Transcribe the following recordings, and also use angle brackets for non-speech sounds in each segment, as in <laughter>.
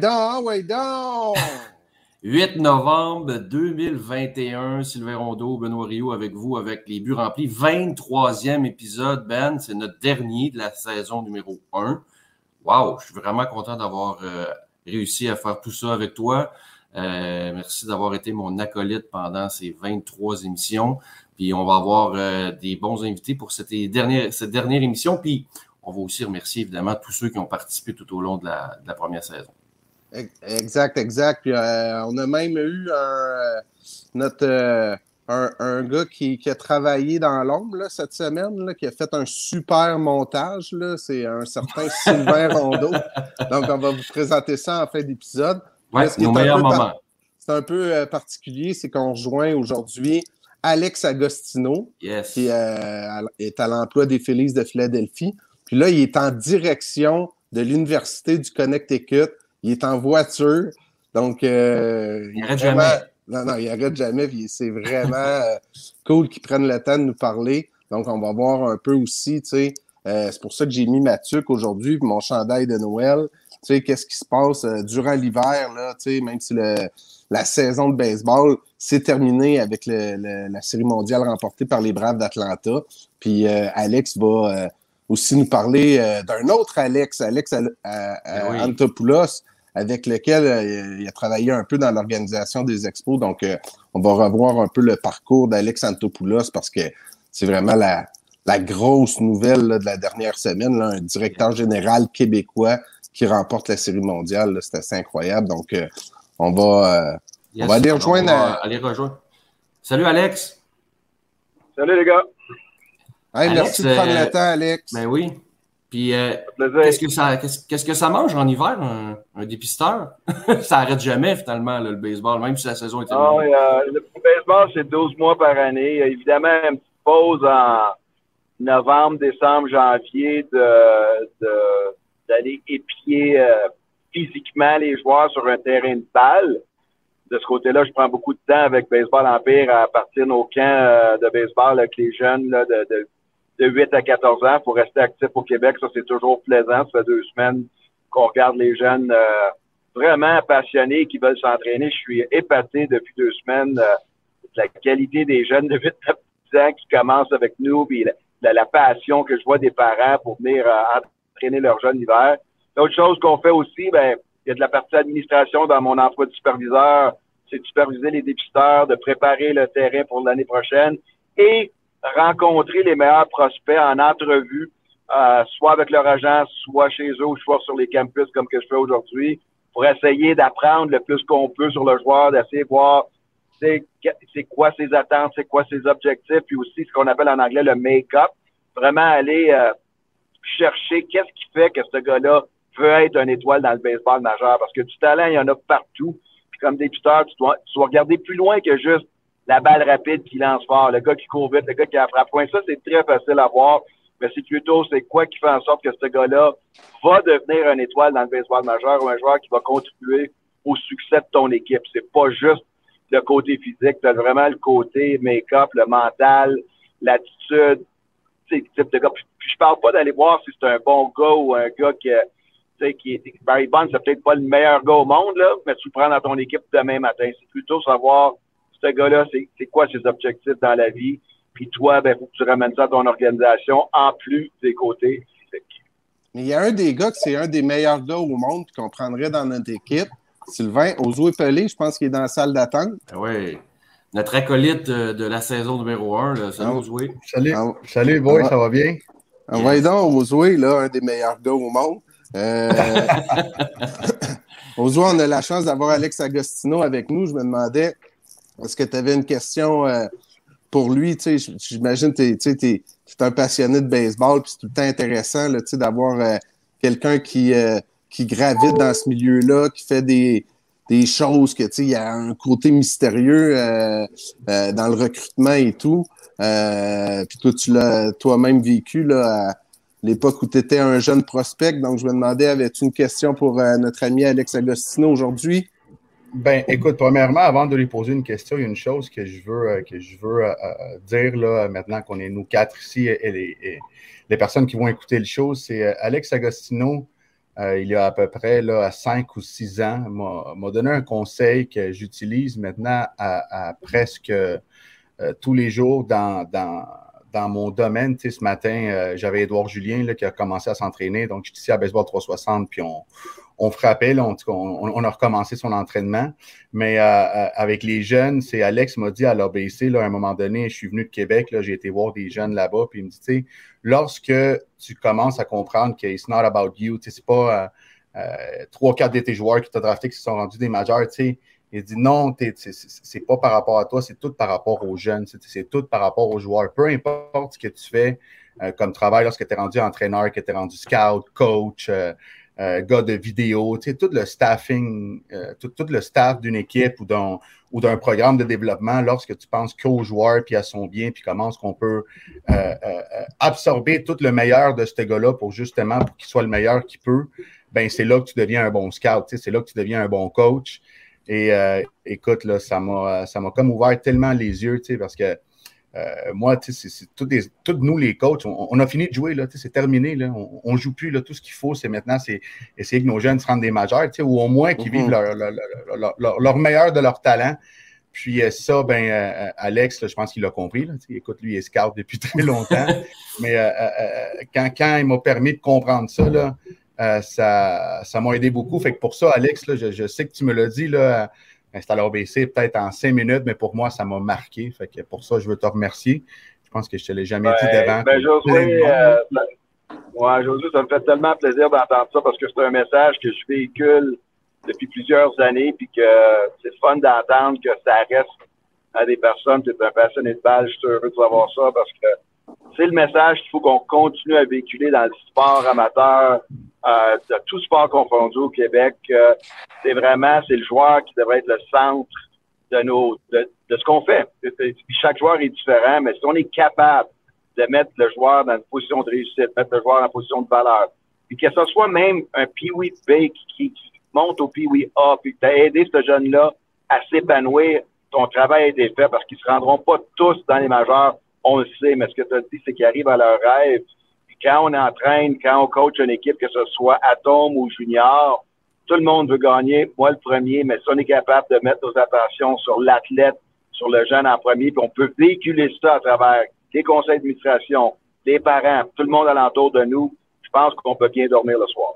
ouais donc, ah ouais donc! 8 novembre 2021, Sylvain Rondeau, Benoît Rio avec vous, avec les buts remplis. 23e épisode, Ben. C'est notre dernier de la saison numéro 1. Wow, je suis vraiment content d'avoir euh, réussi à faire tout ça avec toi. Euh, merci d'avoir été mon acolyte pendant ces 23 émissions. Puis on va avoir euh, des bons invités pour cette dernière, cette dernière émission. Puis on va aussi remercier évidemment tous ceux qui ont participé tout au long de la première saison. Exact, exact. Puis, euh, on a même eu un, euh, notre, euh, un, gars qui, a travaillé dans l'ombre cette semaine, qui a fait un super montage. C'est un certain <laughs> Sylvain Rondeau. Donc, on va vous présenter ça en fin d'épisode. C'est un peu particulier, c'est qu'on rejoint aujourd'hui Alex Agostino, qui est à l'emploi des Félix de Philadelphie. Puis là, il est en direction de l'Université du Connecticut il est en voiture. Donc, euh, il arrête jamais. Non, non, il arrête jamais. c'est vraiment euh, cool qu'il prenne le temps de nous parler. Donc, on va voir un peu aussi, tu sais. Euh, c'est pour ça que j'ai mis ma tuque aujourd'hui, mon chandail de Noël. Tu sais, qu'est-ce qui se passe durant l'hiver, là, tu sais, même si le, la saison de baseball s'est terminée avec le, la série mondiale remportée par les Braves d'Atlanta. Puis Alex va aussi nous parler d'un autre Alex, Alex ben Antopoulos, avec lequel euh, il a travaillé un peu dans l'organisation des expos. Donc, euh, on va revoir un peu le parcours d'Alex Antopoulos parce que c'est vraiment la, la grosse nouvelle de la dernière semaine. un directeur général québécois qui remporte la Série mondiale. C'est assez incroyable. Donc, euh, on va, on va aller rejoindre. aller rejoindre. Salut, Alex. Salut, les gars. Merci de prendre le temps, Alex. Ben oui. Puis, euh, qu'est-ce que ça, qu'est-ce, que ça mange en hiver, un, dépisteur? <laughs> ça arrête jamais, finalement, le baseball, même si la saison est ah, euh, Le baseball, c'est 12 mois par année. Il y a évidemment une petite pause en novembre, décembre, janvier de, d'aller épier euh, physiquement les joueurs sur un terrain de balle. De ce côté-là, je prends beaucoup de temps avec Baseball Empire à partir de nos camps de baseball avec les jeunes là, de, de de 8 à 14 ans pour rester actif au Québec. Ça, c'est toujours plaisant. Ça fait deux semaines qu'on regarde les jeunes euh, vraiment passionnés qui veulent s'entraîner. Je suis épaté depuis deux semaines euh, de la qualité des jeunes de 8 à 10 ans qui commencent avec nous, puis la, la, passion que je vois des parents pour venir euh, entraîner leurs jeunes l'hiver. L'autre chose qu'on fait aussi, ben, il y a de la partie administration dans mon emploi de superviseur. C'est de superviser les dépisteurs, de préparer le terrain pour l'année prochaine et rencontrer les meilleurs prospects en entrevue, euh, soit avec leur agent, soit chez eux, soit sur les campus comme que je fais aujourd'hui, pour essayer d'apprendre le plus qu'on peut sur le joueur, d'essayer de voir c'est quoi ses attentes, c'est quoi ses objectifs, puis aussi ce qu'on appelle en anglais le make-up. Vraiment aller euh, chercher qu'est-ce qui fait que ce gars-là veut être une étoile dans le baseball majeur. Parce que du talent, il y en a partout. Puis comme débuteur, tu dois, tu dois regarder plus loin que juste la balle rapide qui lance fort, le gars qui court vite, le gars qui a frappe point. Ça, c'est très facile à voir. Mais c'est plutôt c'est quoi qui fait en sorte que ce gars-là va devenir une étoile dans le baseball majeur ou un joueur qui va contribuer au succès de ton équipe? C'est pas juste le côté physique, c'est vraiment le côté make-up, le mental, l'attitude, type de gars. Puis, je parle pas d'aller voir si c'est un bon gars ou un gars qui, qui est Barry Bonds, c'est peut-être pas le meilleur gars au monde, là, mais tu le prends dans ton équipe demain matin. C'est plutôt savoir ce gars-là, c'est quoi ses objectifs dans la vie? Puis toi, ben, faut que tu ramènes ça à ton organisation en plus des côtés physiques. Mais il y a un des gars que c'est un des meilleurs gars au monde qu'on prendrait dans notre équipe. Sylvain, Ozo Pelé, je pense qu'il est dans la salle d'attente. Ah oui. Notre acolyte de, la saison numéro 1. Salut, ah, Salut, ah, salut boy, ça va bien? Envoyez donc Ozoué, là, un des meilleurs gars au monde. Euh... <laughs> <laughs> on a la chance d'avoir Alex Agostino avec nous. Je me demandais, est-ce que tu avais une question euh, pour lui? J'imagine que tu es, un passionné de baseball, puis c'est tout le temps intéressant d'avoir euh, quelqu'un qui, euh, qui gravite dans ce milieu-là, qui fait des, choses que il y a un côté mystérieux dans le recrutement et tout. puis toi, tu l'as toi-même vécu là, à l'époque où tu étais un jeune prospect. Donc, je me demandais, avais-tu une question pour notre ami Alex Agostino aujourd'hui? Ben, écoute, premièrement, avant de lui poser une question, il y a une chose que je veux, euh, que je veux euh, euh, dire là, maintenant qu'on est nous quatre ici et les, les, personnes qui vont écouter le show, c'est Alex Agostino. il y a à peu près là, 5 ou 6 ans, m'a donné un conseil que j'utilise maintenant à, presque tous les jours dans, dans, dans mon domaine. Tu sais, ce matin, j'avais Édouard Julien là, qui a commencé à s'entraîner. Donc, je suis ici à Baseball 360, puis on, on frappait, on, a recommencé son entraînement. Mais euh, euh, avec les jeunes, c'est Alex m'a dit à l'ABC, à un moment donné, je suis venu de Québec, j'ai été voir des jeunes là-bas, puis il me dit, tu sais, lorsque tu commences à comprendre que it's not about you, tu sais, c'est pas euh, trois, quatre de tes joueurs qui t'ont drafté qui se sont rendus des majeurs, tu sais, il dit non, c'est pas par rapport à toi, c'est tout par rapport aux jeunes, c'est tout par rapport aux joueurs. Peu importe ce que tu fais comme travail lorsque tu es rendu entraîneur, que tu es rendu scout, coach, gars de vidéo, tout le staffing, euh, tout, le staff d'une équipe ou d'un, programme de développement, lorsque tu penses qu'au joueur puis à son bien, puis comment est-ce qu'on peut euh, absorber tout le meilleur de ce gars-là pour justement pour qu'il soit le meilleur qu'il peut, ben c'est là que tu deviens un bon scout, c'est là que tu deviens un bon coach. Et écoute, là, ça m'a, ça m'a comme ouvert tellement les yeux, parce que euh, moi, c'est tous nous, les coachs, on, a fini de jouer, c'est terminé. Là, on ne joue plus. Là, tout ce qu'il faut, c'est maintenant, c'est essayer que nos jeunes se rendent des majeurs, ou au moins qu'ils vivent mm-hmm. leur, meilleur de leur talent. Puis euh, ça, ben, euh, Alex, je pense qu'il l'a compris. écoute, lui, il est scout depuis <laughs> très longtemps. <laughs> mais quand, quand, il m'a permis de comprendre ça, là, ça m'a aidé beaucoup. Fait que pour ça, Alex, je, je, sais que tu me l'as dit, là, installer OBC peut-être en cinq minutes, mais pour moi, ça m'a marqué. Fait que pour ça, je veux te remercier. Je pense que je ne te l'ai jamais dit devant. Ben, Josué, euh, ouais, Josué, ça me fait tellement plaisir d'entendre ça parce que c'est un message que je véhicule depuis plusieurs années, puis que c'est fun d'entendre que ça reste à des personnes. Tu es un passionné de balle, je suis heureux de savoir ça parce que c'est le message qu'il faut qu'on continue à véhiculer dans le sport amateur, euh, de tout sport confondu au Québec. C'est vraiment, c'est le joueur qui devrait être le centre de ce qu'on fait. chaque joueur est différent, mais si on est capable de mettre le joueur dans une position de réussite, mettre le joueur en position de valeur, puis que ce soit même un Pee-Wee B qui, monte au Pee-Wee A, puis aidé ce jeune-là à s'épanouir, ton travail a été fait parce qu'ils se rendront pas tous dans les majeurs on le sait, mais ce que tu as dit, c'est qu'ils arrivent à leur rêve. Puis quand on entraîne, quand on coach une équipe, que ce soit Atom ou Junior, tout le monde veut gagner, moi le premier, mais si on est capable de mettre nos attentions sur l'athlète, sur le jeune en premier, puis on peut véhiculer ça à travers les conseils d'administration, les parents, tout le monde alentour de nous, je pense qu'on peut bien dormir le soir.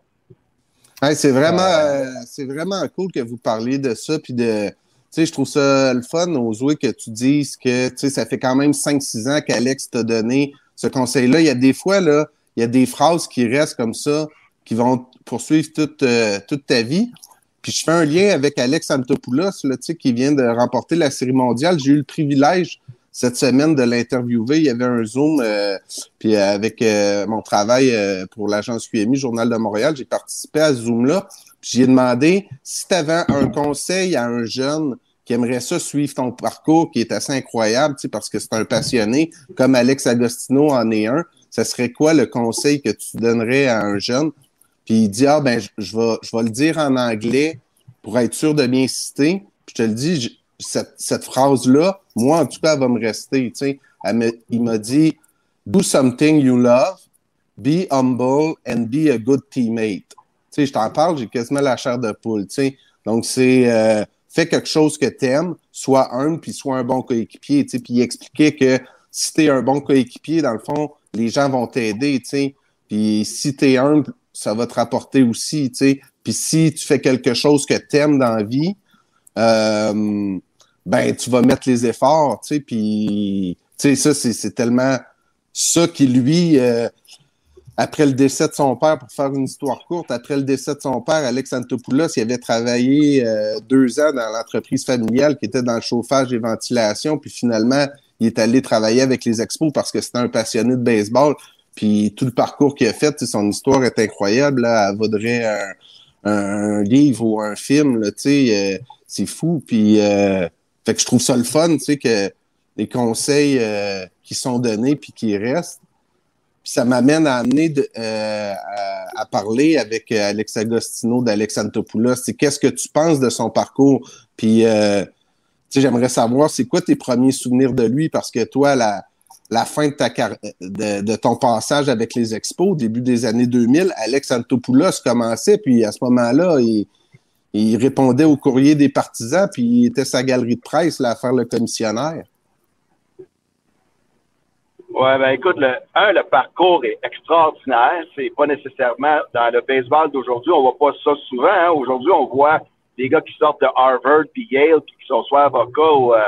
c'est vraiment, euh, c'est vraiment cool que vous parliez de ça, puis de, sais, je trouve ça le fun, Ozoé, que tu dises que, tu sais, ça fait quand même 5-6 ans qu'Alex t'a donné ce conseil-là. Il y a des fois, là, il y a des phrases qui restent comme ça, qui vont poursuivre toute, euh, toute ta vie. Puis je fais un lien avec Alex Antopoulos, là, qui vient de remporter la Série mondiale. J'ai eu le privilège cette semaine de l'interviewer. Il y avait un Zoom, euh, puis avec euh, mon travail pour l'agence QMI, Journal de Montréal, j'ai participé à ce Zoom-là. J'ai demandé si tu avais un conseil à un jeune qui aimerait ça suivre ton parcours qui est assez incroyable, parce que c'est un passionné, comme Alex Agostino en est un, ce serait quoi le conseil que tu donnerais à un jeune? Puis il dit, ah ben, je, vais, je vais le dire en anglais pour être sûr de bien citer. Puis je te le dis, cette, cette phrase-là, moi, en tout cas, elle va me rester, tu sais. il m'a dit, do something you love, be humble and be a good teammate. Tu sais, je t'en parle, j'ai quasiment la chair de poule, tu sais. Donc, c'est... Euh, fais quelque chose que t'aimes, sois un, puis sois un bon coéquipier, tu sais, puis expliquer que si t'es un bon coéquipier, dans le fond, les gens vont t'aider, tu sais, puis si t'es humble, ça va te rapporter aussi, tu sais, puis si tu fais quelque chose que t'aimes dans la vie, euh, ben, tu vas mettre les efforts, tu sais, puis, tu sais, ça, c'est tellement ça qui, lui, euh, après le décès de son père, pour faire une histoire courte, après le décès de son père, Alex Antopoulos, il avait travaillé euh, deux ans dans l'entreprise familiale qui était dans le chauffage et ventilation, puis finalement, il est allé travailler avec les expos parce que c'était un passionné de baseball. Puis tout le parcours qu'il a fait, son histoire est incroyable. Là, elle vaudrait un, livre ou un film. Là, euh, c'est fou. Puis euh, fait que je trouve ça le fun, tu sais, que les conseils qui sont donnés puis qui restent. Puis ça m'amène à amener euh, à, parler avec euh, Alex Agostino d'Alex Antopoulos. C'est qu'est-ce que tu penses de son parcours? Puis euh, j'aimerais savoir, c'est quoi tes premiers souvenirs de lui? Parce que toi, la, la fin de, ta de, de, ton passage avec les Expos, début des années 2000, Alex Antopoulos commençait, puis à ce moment-là, il, il, répondait au courrier des partisans, puis il était sa galerie de presse là, à faire le commissionnaire. Oui, ben écoute, le, un, le parcours est extraordinaire. C'est pas nécessairement dans le baseball d'aujourd'hui, on voit pas ça souvent. Hein. Aujourd'hui, on voit des gars qui sortent de Harvard puis Yale, puis qui sont soit avocats ou euh,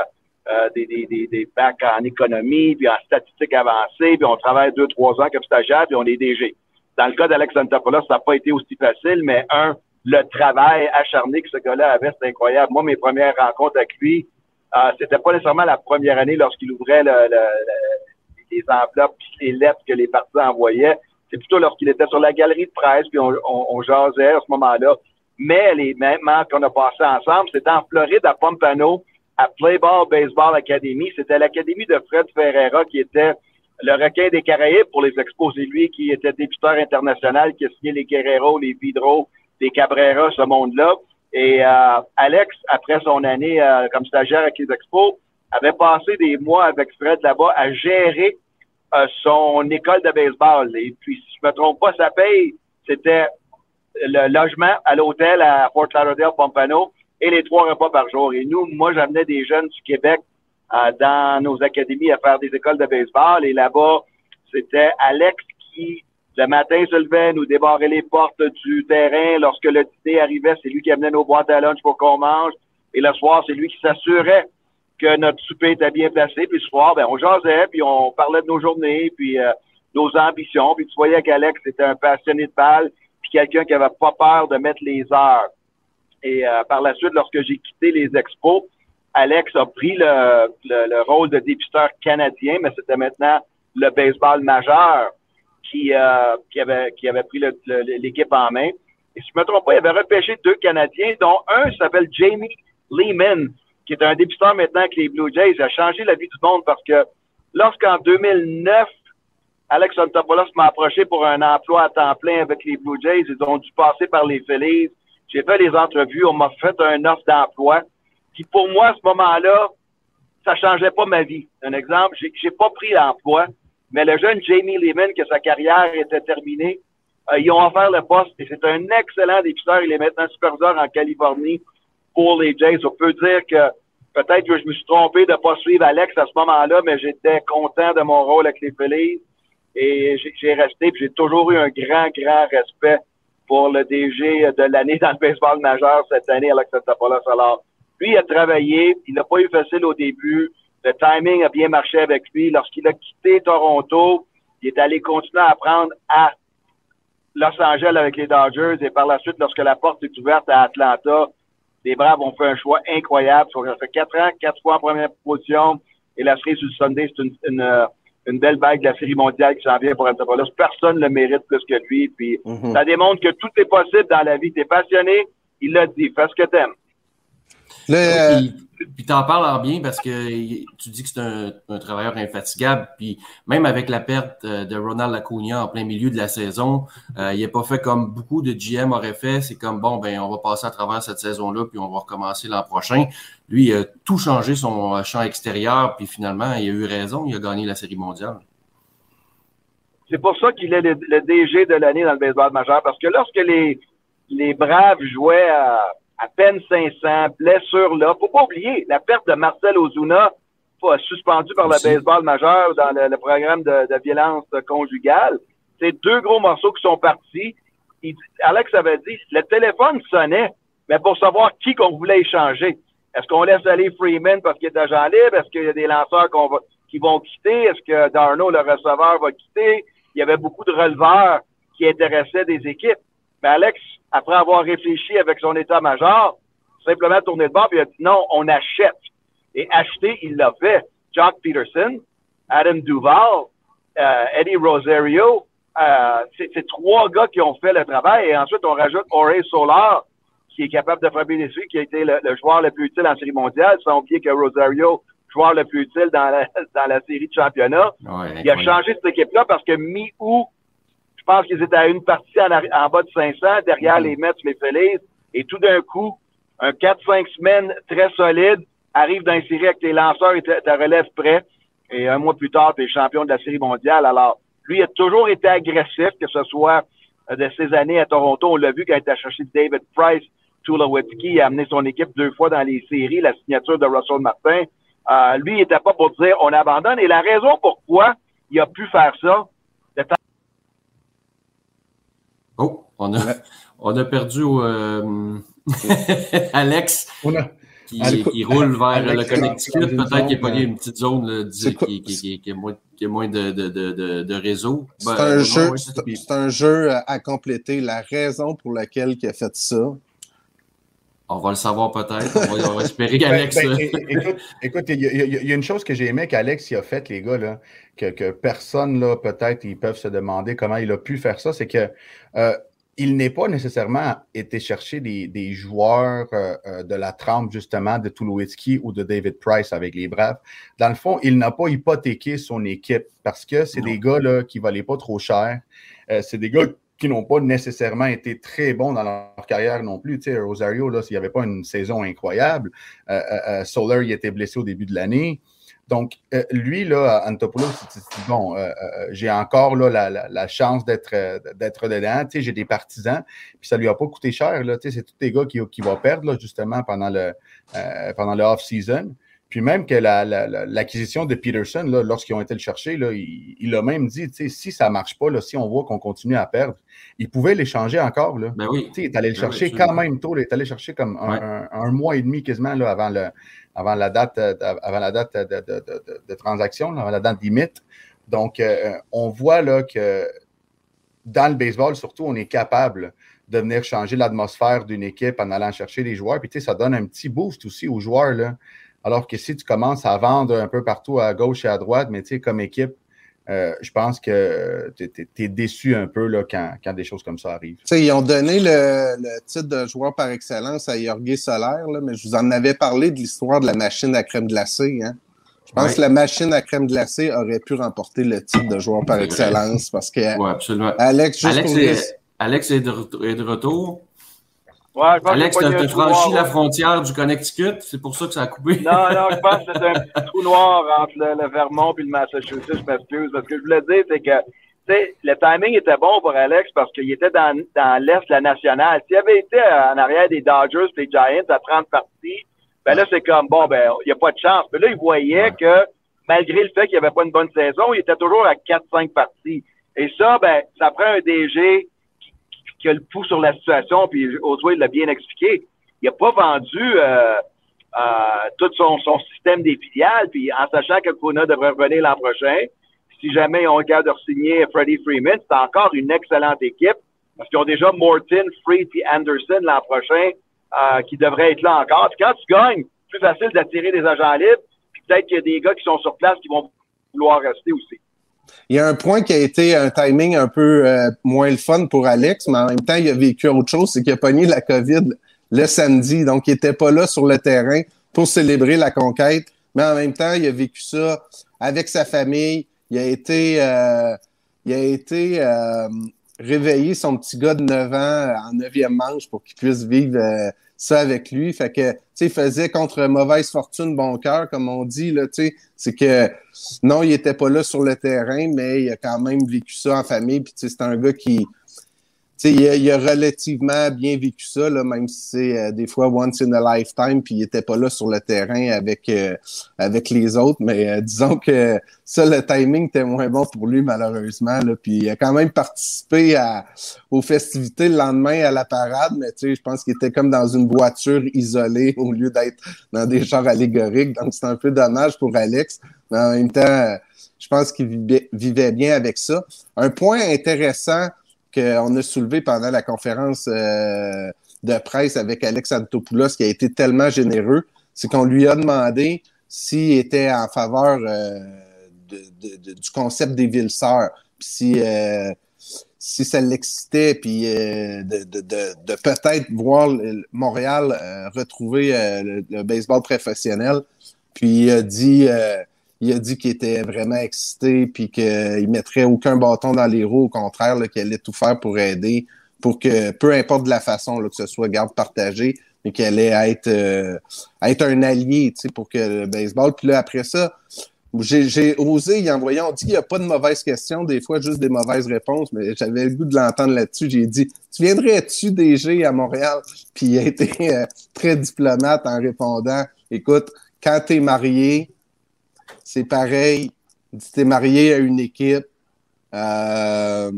euh, des, des, des, des bacs en économie, puis en statistique avancée, puis on travaille deux, trois ans comme stagiaire, puis on est DG. Dans le cas d'Alex Antopoulos, ça n'a pas été aussi facile, mais un, le travail acharné que ce gars-là avait, c'est incroyable. Moi, mes premières rencontres avec lui, euh, c'était pas nécessairement la première année lorsqu'il ouvrait le, le les enveloppes puis les lettres que les partisans envoyaient. C'est plutôt lorsqu'il était sur la galerie de presse, puis on, on, jasait à ce moment-là. Mais les moments qu'on a passés ensemble, c'était en Floride, à Pompano, à Playball Baseball Academy. C'était l'académie de Fred Ferreira qui était le requin des Caraïbes pour les exposer. Lui qui était députeur international, qui a signé les Guerrero, les Vidro, les Cabrera, ce monde-là. Et euh, Alex, après son année euh, comme stagiaire avec les expos, avait passé des mois avec Fred là-bas à gérer euh, son école de baseball. Et puis, si je me trompe pas, sa paye, c'était le logement à l'hôtel à Fort Lauderdale, Pompano, et les trois repas par jour. Et nous, moi, j'amenais des jeunes du Québec euh, dans nos académies à faire des écoles de baseball. Et là-bas, c'était Alex qui, le matin, se levait, nous débarrait les portes du terrain. Lorsque le dîner arrivait, c'est lui qui amenait nos boîtes à lunch pour qu'on mange. Et le soir, c'est lui qui s'assurait que notre souper était bien placé. Puis ce soir, ben, on jasait, puis on parlait de nos journées, puis euh, nos ambitions. Puis tu voyais qu'Alex était un passionné de balle, puis quelqu'un qui avait pas peur de mettre les heures. Et euh, par la suite, lorsque j'ai quitté les expos, Alex a pris le, le, rôle de dépisteur canadien, mais c'était maintenant le baseball majeur qui, euh, qui, avait, qui avait pris l'équipe en main. Et si je me trompe pas, il avait repêché deux Canadiens, dont un s'appelle Jamie Lehman, qui est un député maintenant avec les Blue Jays, a changé la vie du monde parce que lorsqu'en 2009, Alex Antopoulos m'a approché pour un emploi à temps plein avec les Blue Jays, ils ont dû passer par les Phillies. J'ai fait les entrevues, on m'a fait un offre d'emploi. Qui pour moi, à ce moment-là, ça changeait pas ma vie. Un exemple, j'ai, pas pris l'emploi, mais le jeune Jamie Lehman, que sa carrière était terminée, euh, ils ont offert le poste et c'est un excellent député. Il est maintenant superviseur en Californie pour les Jays. On peut dire que peut-être que je me suis trompé de ne pas suivre Alex à ce moment-là, mais j'étais content de mon rôle avec les Phillies et j'ai resté. J'ai toujours eu un grand, grand respect pour le DG de l'année dans le baseball majeur cette année, Alex Antopoulos. Alors, lui, il a travaillé. Il n'a pas eu facile au début. Le timing a bien marché avec lui. Lorsqu'il a quitté Toronto, il est allé continuer à apprendre à Los Angeles avec les Dodgers et par la suite, lorsque la porte est ouverte à Atlanta, les Braves ont fait un choix incroyable. Ça fait quatre ans, quatre fois en première position. Et la série sur le Sunday, c'est une, euh, une, belle bague de la série mondiale qui s'en vient pour Antopoulos. Personne ne le mérite plus que lui. Puis mhm. ça démontre que tout est possible dans la vie. T'es passionné, il l'a dit. Fais ce que t'aimes. Le, puis t'en parles bien parce que tu dis que c'est un, travailleur infatigable. Puis même avec la perte euh, de Ronald Acuna en plein milieu de la saison, euh, il n'est pas fait comme beaucoup de GM auraient fait. C'est comme bon, ben on va passer à travers cette saison-là, puis on va recommencer l'an prochain. Lui, il a tout changé son euh, champ extérieur, puis finalement, il a eu raison, il a gagné la Série mondiale. C'est pour ça qu'il est le, DG de l'année dans le baseball majeur, parce que lorsque les, les Braves jouaient à à peine 500, blessure là. Faut pas oublier la perte de Marcel Ozuna, suspendu par le baseball majeur dans le, programme de, violence conjugale. C'est deux gros morceaux qui sont partis. Alex avait dit, le téléphone sonnait, mais pour savoir qui qu'on voulait échanger. Est-ce qu'on laisse aller Freeman parce qu'il est agent libre? Est-ce qu'il y a des lanceurs qu'on va, qui vont quitter? Est-ce que Darno, le receveur, va quitter? Il y avait beaucoup de releveurs qui intéressaient des équipes. Mais Alex après avoir réfléchi avec son état-major, simplement tourné de bord et a dit non, on achète. Et acheter, il l'a fait. Jock Peterson, Adam Duval, euh, Eddie Rosario, euh, c'est trois gars qui ont fait le travail. Et ensuite, on rajoute Ore Solar, qui est capable de frapper des qui a été le, joueur le plus utile en série mondiale, sans oublier que Rosario, joueur le plus utile dans la, <laughs> dans la série de championnat. il a changé cette équipe-là parce que mi-août, pense qu'ils étaient à une partie en, bas de 500, derrière les Mets, les Phillies. Et tout d'un coup, un 4-5 semaines très solide arrive dans une série avec tes lanceurs et ta relève prêt. et un mois plus tard, tu es champion de la Série mondiale. Alors, lui a toujours été agressif, que ce soit euh, de ses années à Toronto. On l'a vu quand il a cherché David Price, Tulowitzki, a amené son équipe deux fois dans les séries, la signature de Russell Martin. Euh, lui, il n'était pas pour dire on abandonne. Et la raison pourquoi il a pu faire ça, Oh, on a, <laughs> on a perdu euh, <laughs> Alex. Qui, roule vers le Connecticut. Peut-être qu'il n'y a pas une petite zone qui, qui, qui, a moins, moins de, de, de, de réseau. C'est ben, un, jeu, c'est un jeu à compléter. La raison pour laquelle il a fait ça, on va le savoir peut-être. On, va, espérer qu'Alex. Ben, écoute, il y, a une chose que j'ai aimé qu'Alex a fait, les gars, là, que, que personne, là, peut-être, ils peuvent se demander comment il a pu faire ça, c'est que euh, il n'est pas nécessairement été chercher des, des joueurs euh, euh, de la trempe, justement, de Tulowitzki ou de David Price avec les Braves. Dans le fond, il n'a pas hypothéqué son équipe parce que c'est des gars là, qui ne valaient pas trop cher. c'est des gars qui n'ont pas nécessairement été très bons dans leur carrière non plus. Tu sais, Rosario, là, s'il n'y avait pas une saison incroyable, euh, euh, euh, Solar, il était blessé au début de l'année. Donc, lui, là, Antopoulos, bon, j'ai encore là, la, chance d'être dedans. Tu sais, j'ai des partisans, puis ça lui a pas coûté cher. Là, tu sais, c'est tous les gars qui, qui vont perdre, là, justement, pendant le, pendant le off-season. Puis même que l'acquisition de Peterson, lorsqu'ils ont été le chercher, là, il, a même dit, si ça ne marche pas, là, si on voit qu'on continue à perdre, il pouvait l'échanger encore. Là. Ben oui. Il est allé le ben chercher quand même tôt. il est allé le chercher comme un, mois et demi quasiment là, avant, le, avant la date, avant la date de, transaction, avant la date limite. Donc, euh, on voit là, que dans le baseball, surtout, on est capable de venir changer l'atmosphère d'une équipe en allant chercher les joueurs. Puis, ça donne un petit boost aussi aux joueurs. Là. Alors que si tu commences à vendre un peu partout à gauche et à droite, mais tu sais, comme équipe, euh, je pense que tu es, déçu un peu là, quand, des choses comme ça arrivent. sais, ils ont donné le, titre de joueur par excellence à Jorge Solaire, mais je vous en avais parlé de l'histoire de la machine à crème glacée. Hein? Je pense que la machine à crème glacée aurait pu remporter le titre de joueur par excellence parce que Alex, juste Alex, est, de, retour. Ouais, Alex, tu as franchi la frontière du Connecticut, c'est pour ça que ça a coupé. non, non, je pense que c'est un <laughs> petit trou noir entre le, Vermont et le Massachusetts, je m'excuse. Ce que je voulais dire, c'est que le timing était bon pour Alex parce qu'il était dans, dans l'Est de la nationale. S'il avait été en arrière des Dodgers et des Giants à 30 parties, ben là, c'est comme, bon, ben, il n'y a pas de chance. Mais là, il voyait que, malgré le fait qu'il n'y avait pas une bonne saison, il était toujours à 4-5 parties. Et ça, ben, ça prend un DG le pouls sur la situation, puis il l'a bien expliqué. Il n'a pas vendu euh, euh, tout son, système des filiales, puis en sachant que Kuna devrait revenir l'an prochain, si jamais on regarde de signer Freddie Freeman, c'est encore une excellente équipe, parce qu'ils ont déjà Morton, Freed et Anderson l'an prochain euh, qui devraient être là encore. Puis quand tu gagnes, plus facile d'attirer des agents libres, puis peut-être qu'il y a des gars qui sont sur place qui vont vouloir rester aussi. Il y a un point qui a été un timing un peu euh, moins le fun pour Alex, mais en même temps, il a vécu autre chose, c'est qu'il a pogné la COVID le samedi, donc il n'était pas là sur le terrain pour célébrer la conquête, mais en même temps, il a vécu ça avec sa famille. Il a été, euh, il a été euh, réveiller son petit gars de 9 ans en neuvième manche pour qu'il puisse vivre ça avec lui. Fait que, tu sais, il faisait contre mauvaise fortune bon cœur, comme on dit, là, tu sais. C'est que, non, il était pas là sur le terrain, mais il a quand même vécu ça en famille. Puis, tu sais, c'est un gars qui, il a, il a, relativement bien vécu ça, là, même si c'est euh, des fois once in a lifetime, puis il était pas là sur le terrain avec, euh, avec les autres. Mais euh, disons que ça, le timing était moins bon pour lui, malheureusement. Là, puis il a quand même participé à, aux festivités le lendemain à la parade, mais je pense qu'il était comme dans une voiture isolée au lieu d'être dans des chars allégoriques. Donc c'est un peu dommage pour Alex. Mais en même temps, je pense qu'il vivait bien avec ça. Un point intéressant qu'on a soulevé pendant la conférence euh, de presse avec Alex Antopoulos, qui a été tellement généreux, c'est qu'on lui a demandé s'il était en faveur euh, du concept des villes sœurs, euh, si ça l'excitait, puis de, peut-être voir Montréal retrouver le, le, baseball professionnel. Puis il a dit il a dit qu'il était vraiment excité puis qu'il mettrait aucun bâton dans les roues, au contraire, qu'il allait tout faire pour aider, pour que, peu importe de la façon, là, que ce soit garde partagée, mais qu'il allait être, euh, être un allié pour que le baseball. Puis là, après ça, j'ai osé y envoyer. On dit qu'il n'y a pas de mauvaises questions, des fois juste des mauvaises réponses, mais j'avais le goût de l'entendre là-dessus. J'ai dit Tu viendrais-tu DG à Montréal? Puis il a été euh, très diplomate en répondant Écoute, quand tu es marié, c'est pareil. Tu es marié à une équipe. Euh,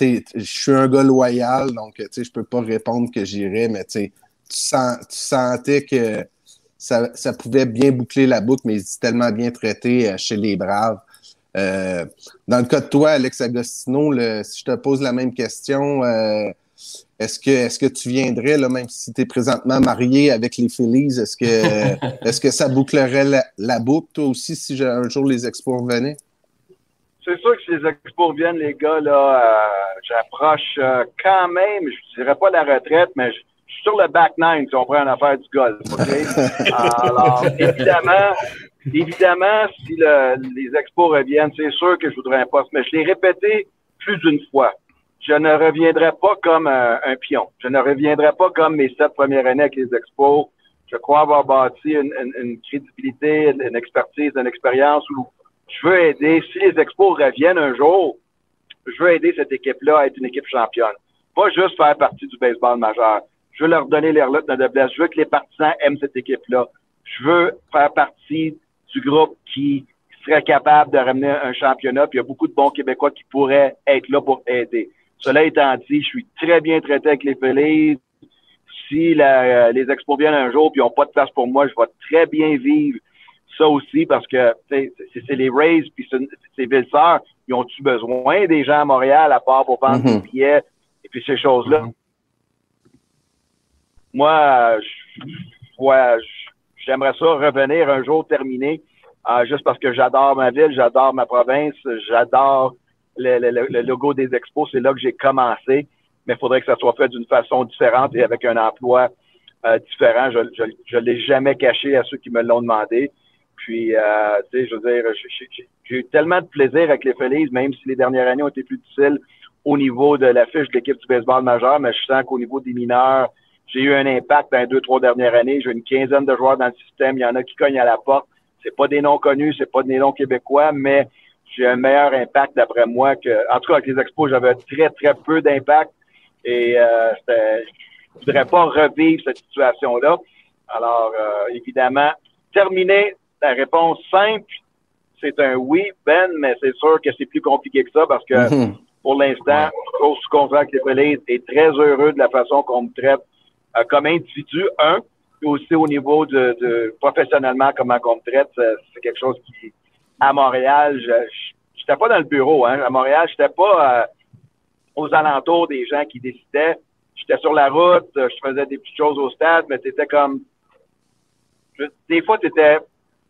je suis un gars loyal, donc je peux pas répondre que j'irai, mais tu, sens, tu sentais que ça, pouvait bien boucler la boucle, mais il est tellement bien traité euh, chez les Braves. Euh, dans le cas de toi, Alex Agostino, si je te pose la même question, euh, est-ce que, est que tu viendrais, là, même si tu es présentement marié avec les Phillies, est-ce que, <laughs> est que ça bouclerait la, boucle, toi aussi, si un jour les Expos revenaient? C'est sûr que si les Expos reviennent, les gars, là, j'approche quand même, je ne dirais pas la retraite, mais je, sur le back nine si on prend une affaire du golf. <laughs> Alors, évidemment, évidemment, si les expos reviennent, c'est sûr que je voudrais un poste, mais je l'ai répété plus d'une fois. Je ne reviendrai pas comme un, pion. Je ne reviendrai pas comme mes sept premières années avec les expos. Je crois avoir bâti une, crédibilité, une expertise, une expérience où je veux aider. Si les expos reviennent un jour, je veux aider cette équipe-là à être une équipe championne. Pas juste faire partie du baseball majeur. Je veux leur donner les relottes de noblesse. Je veux que les partisans aiment cette équipe-là. Je veux faire partie du groupe qui serait capable de ramener un championnat. Puis il y a beaucoup de bons Québécois qui pourraient être là pour aider. Cela étant dit, je suis très bien traité avec les Phillies. Si la, les Expos viennent un jour puis n'ont pas de place pour moi, je vais très bien vivre ça aussi parce que c'est les Rays puis c'est Vilsar. Ils ont-tu besoin des gens à Montréal à part pour vendre des mm-hmm. billets et puis ces choses-là? Mm-hmm moi, ouais, j'aimerais ça revenir un jour terminé, euh, juste parce que j'adore ma ville, j'adore ma province, j'adore le, le, logo des expos. C'est là que j'ai commencé, mais il faudrait que ça soit fait d'une façon différente et avec un emploi euh, différent. Je je, l'ai jamais caché à ceux qui me l'ont demandé. Puis, euh, tu sais, je veux dire, j'ai eu tellement de plaisir avec les Feliz, même si les dernières années ont été plus difficiles au niveau de la fiche de l'équipe du baseball majeur, mais je sens qu'au niveau des mineurs, j'ai eu un impact dans les deux, trois dernières années. J'ai une quinzaine de joueurs dans le système. Il y en a qui cognent à la porte. C'est pas des noms connus, c'est pas des noms québécois, mais j'ai un meilleur impact d'après moi que, en tout cas, avec les expos, j'avais très, très peu d'impact et euh, je voudrais pas revivre cette situation-là. Alors, euh, évidemment, terminer la réponse simple, c'est un oui, Ben, mais c'est sûr que c'est plus compliqué que ça parce que mm-hmm. pour l'instant, ouais. sous contrat avec les est très heureux de la façon qu'on me traite euh, comme individu, un, et aussi au niveau de, de professionnellement, comment on me traite, c'est quelque chose qui, à Montréal, je n'étais pas dans le bureau. Hein. À Montréal, j'étais pas euh, aux alentours des gens qui décidaient. J'étais sur la route, je faisais des petites choses au stade, mais c'était comme... des fois, tu étais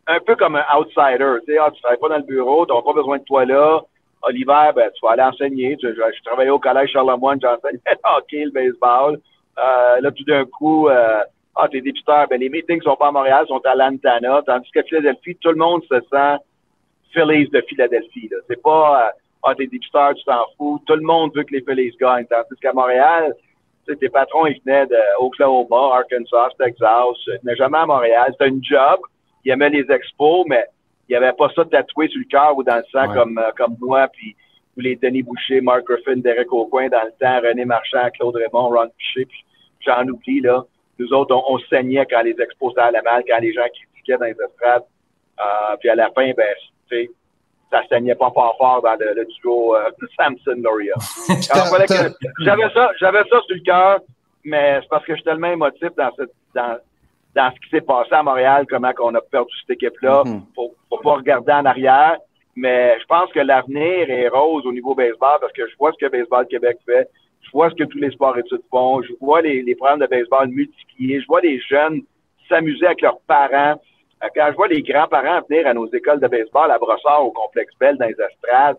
un peu comme un outsider. Tu sais, ah, tu travailles pas dans le bureau, tu n'as pas besoin de toi là. À l'hiver, ben, tu vas aller enseigner. Je, je, travaillais au collège Charlemagne, j'enseignais le <laughs> hockey, le baseball. Euh, là, tout d'un coup, euh, ah, t'es députeur, ben les meetings sont pas à Montréal, sont à Lantana, tandis qu'à Philadelphie, tout le monde se sent Phillies de Philadelphie. C'est pas euh, Ah, t'es députeur, tu t'en fous. Tout le monde veut que les Phillies gagnent. Tandis qu'à Montréal, tes patrons, ils venaient d'Oklahoma, Arkansas, Texas. Ils venaient jamais à Montréal. C'était une job. Ils aimaient les expos, mais il n'y avait pas ça tatoué sur le cœur ou dans le sang comme, euh, comme moi, puis ou les Denis Boucher, Mark Griffin, Derek Aucoin dans le temps, René Marchand, Claude Raymond, Ron Piché, puis j'en oublie, là. Nous autres, on, saignait quand les expos allaient mal, quand les gens critiquaient dans les estrades. Euh, puis à la fin, ben, sais, ça saignait pas fort fort dans le, duo euh, <laughs> Samson-Loria. j'avais ça, j'avais ça sur le cœur, mais c'est parce que je suis tellement émotif dans, cette, dans, dans ce qui s'est passé à Montréal, comment on a perdu cette équipe-là. Mm faut, faut pas regarder en arrière. Mais je pense que l'avenir est rose au niveau baseball parce que je vois ce que Baseball Québec fait je vois ce que tous les sports études font, je vois les, les programmes de baseball multipliés, je vois les jeunes s'amuser avec leurs parents. Quand je vois les grands-parents venir à nos écoles de baseball à Brossard, au complexe Bell, dans les estrades,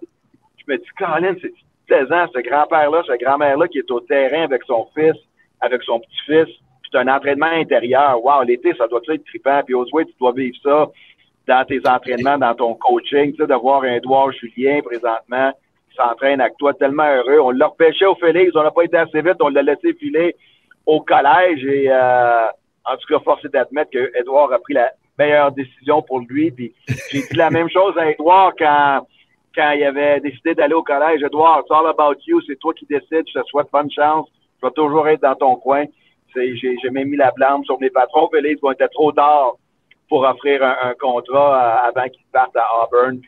je me dis, Colin, c'est plaisant, ce grand-père-là, ce grand-mère-là qui est au terrain avec son fils, avec son petit-fils, c'est un entraînement intérieur. Wow, l'été, ça doit être trippant. Puis Oswald, tu dois vivre ça dans tes entraînements, dans ton coaching, tu sais, d'avoir un doigt Julien présentement s'entraîne avec toi, tellement heureux. On l'a repêché au Félix, on n'a pas été assez vite, on l'a laissé filer au collège et euh, en tout cas, force d'admettre que Edouard a pris la meilleure décision pour lui. Puis j'ai dit la même chose à Edouard quand, quand il avait décidé d'aller au collège. Edouard, it's all about you, c'est toi qui décides, je te souhaite bonne chance, je vais toujours être dans ton coin. J'ai même mis la blâme sur mes patrons. Félix, vont être trop tard pour offrir un, contrat euh, avant qu'il parte à Auburn.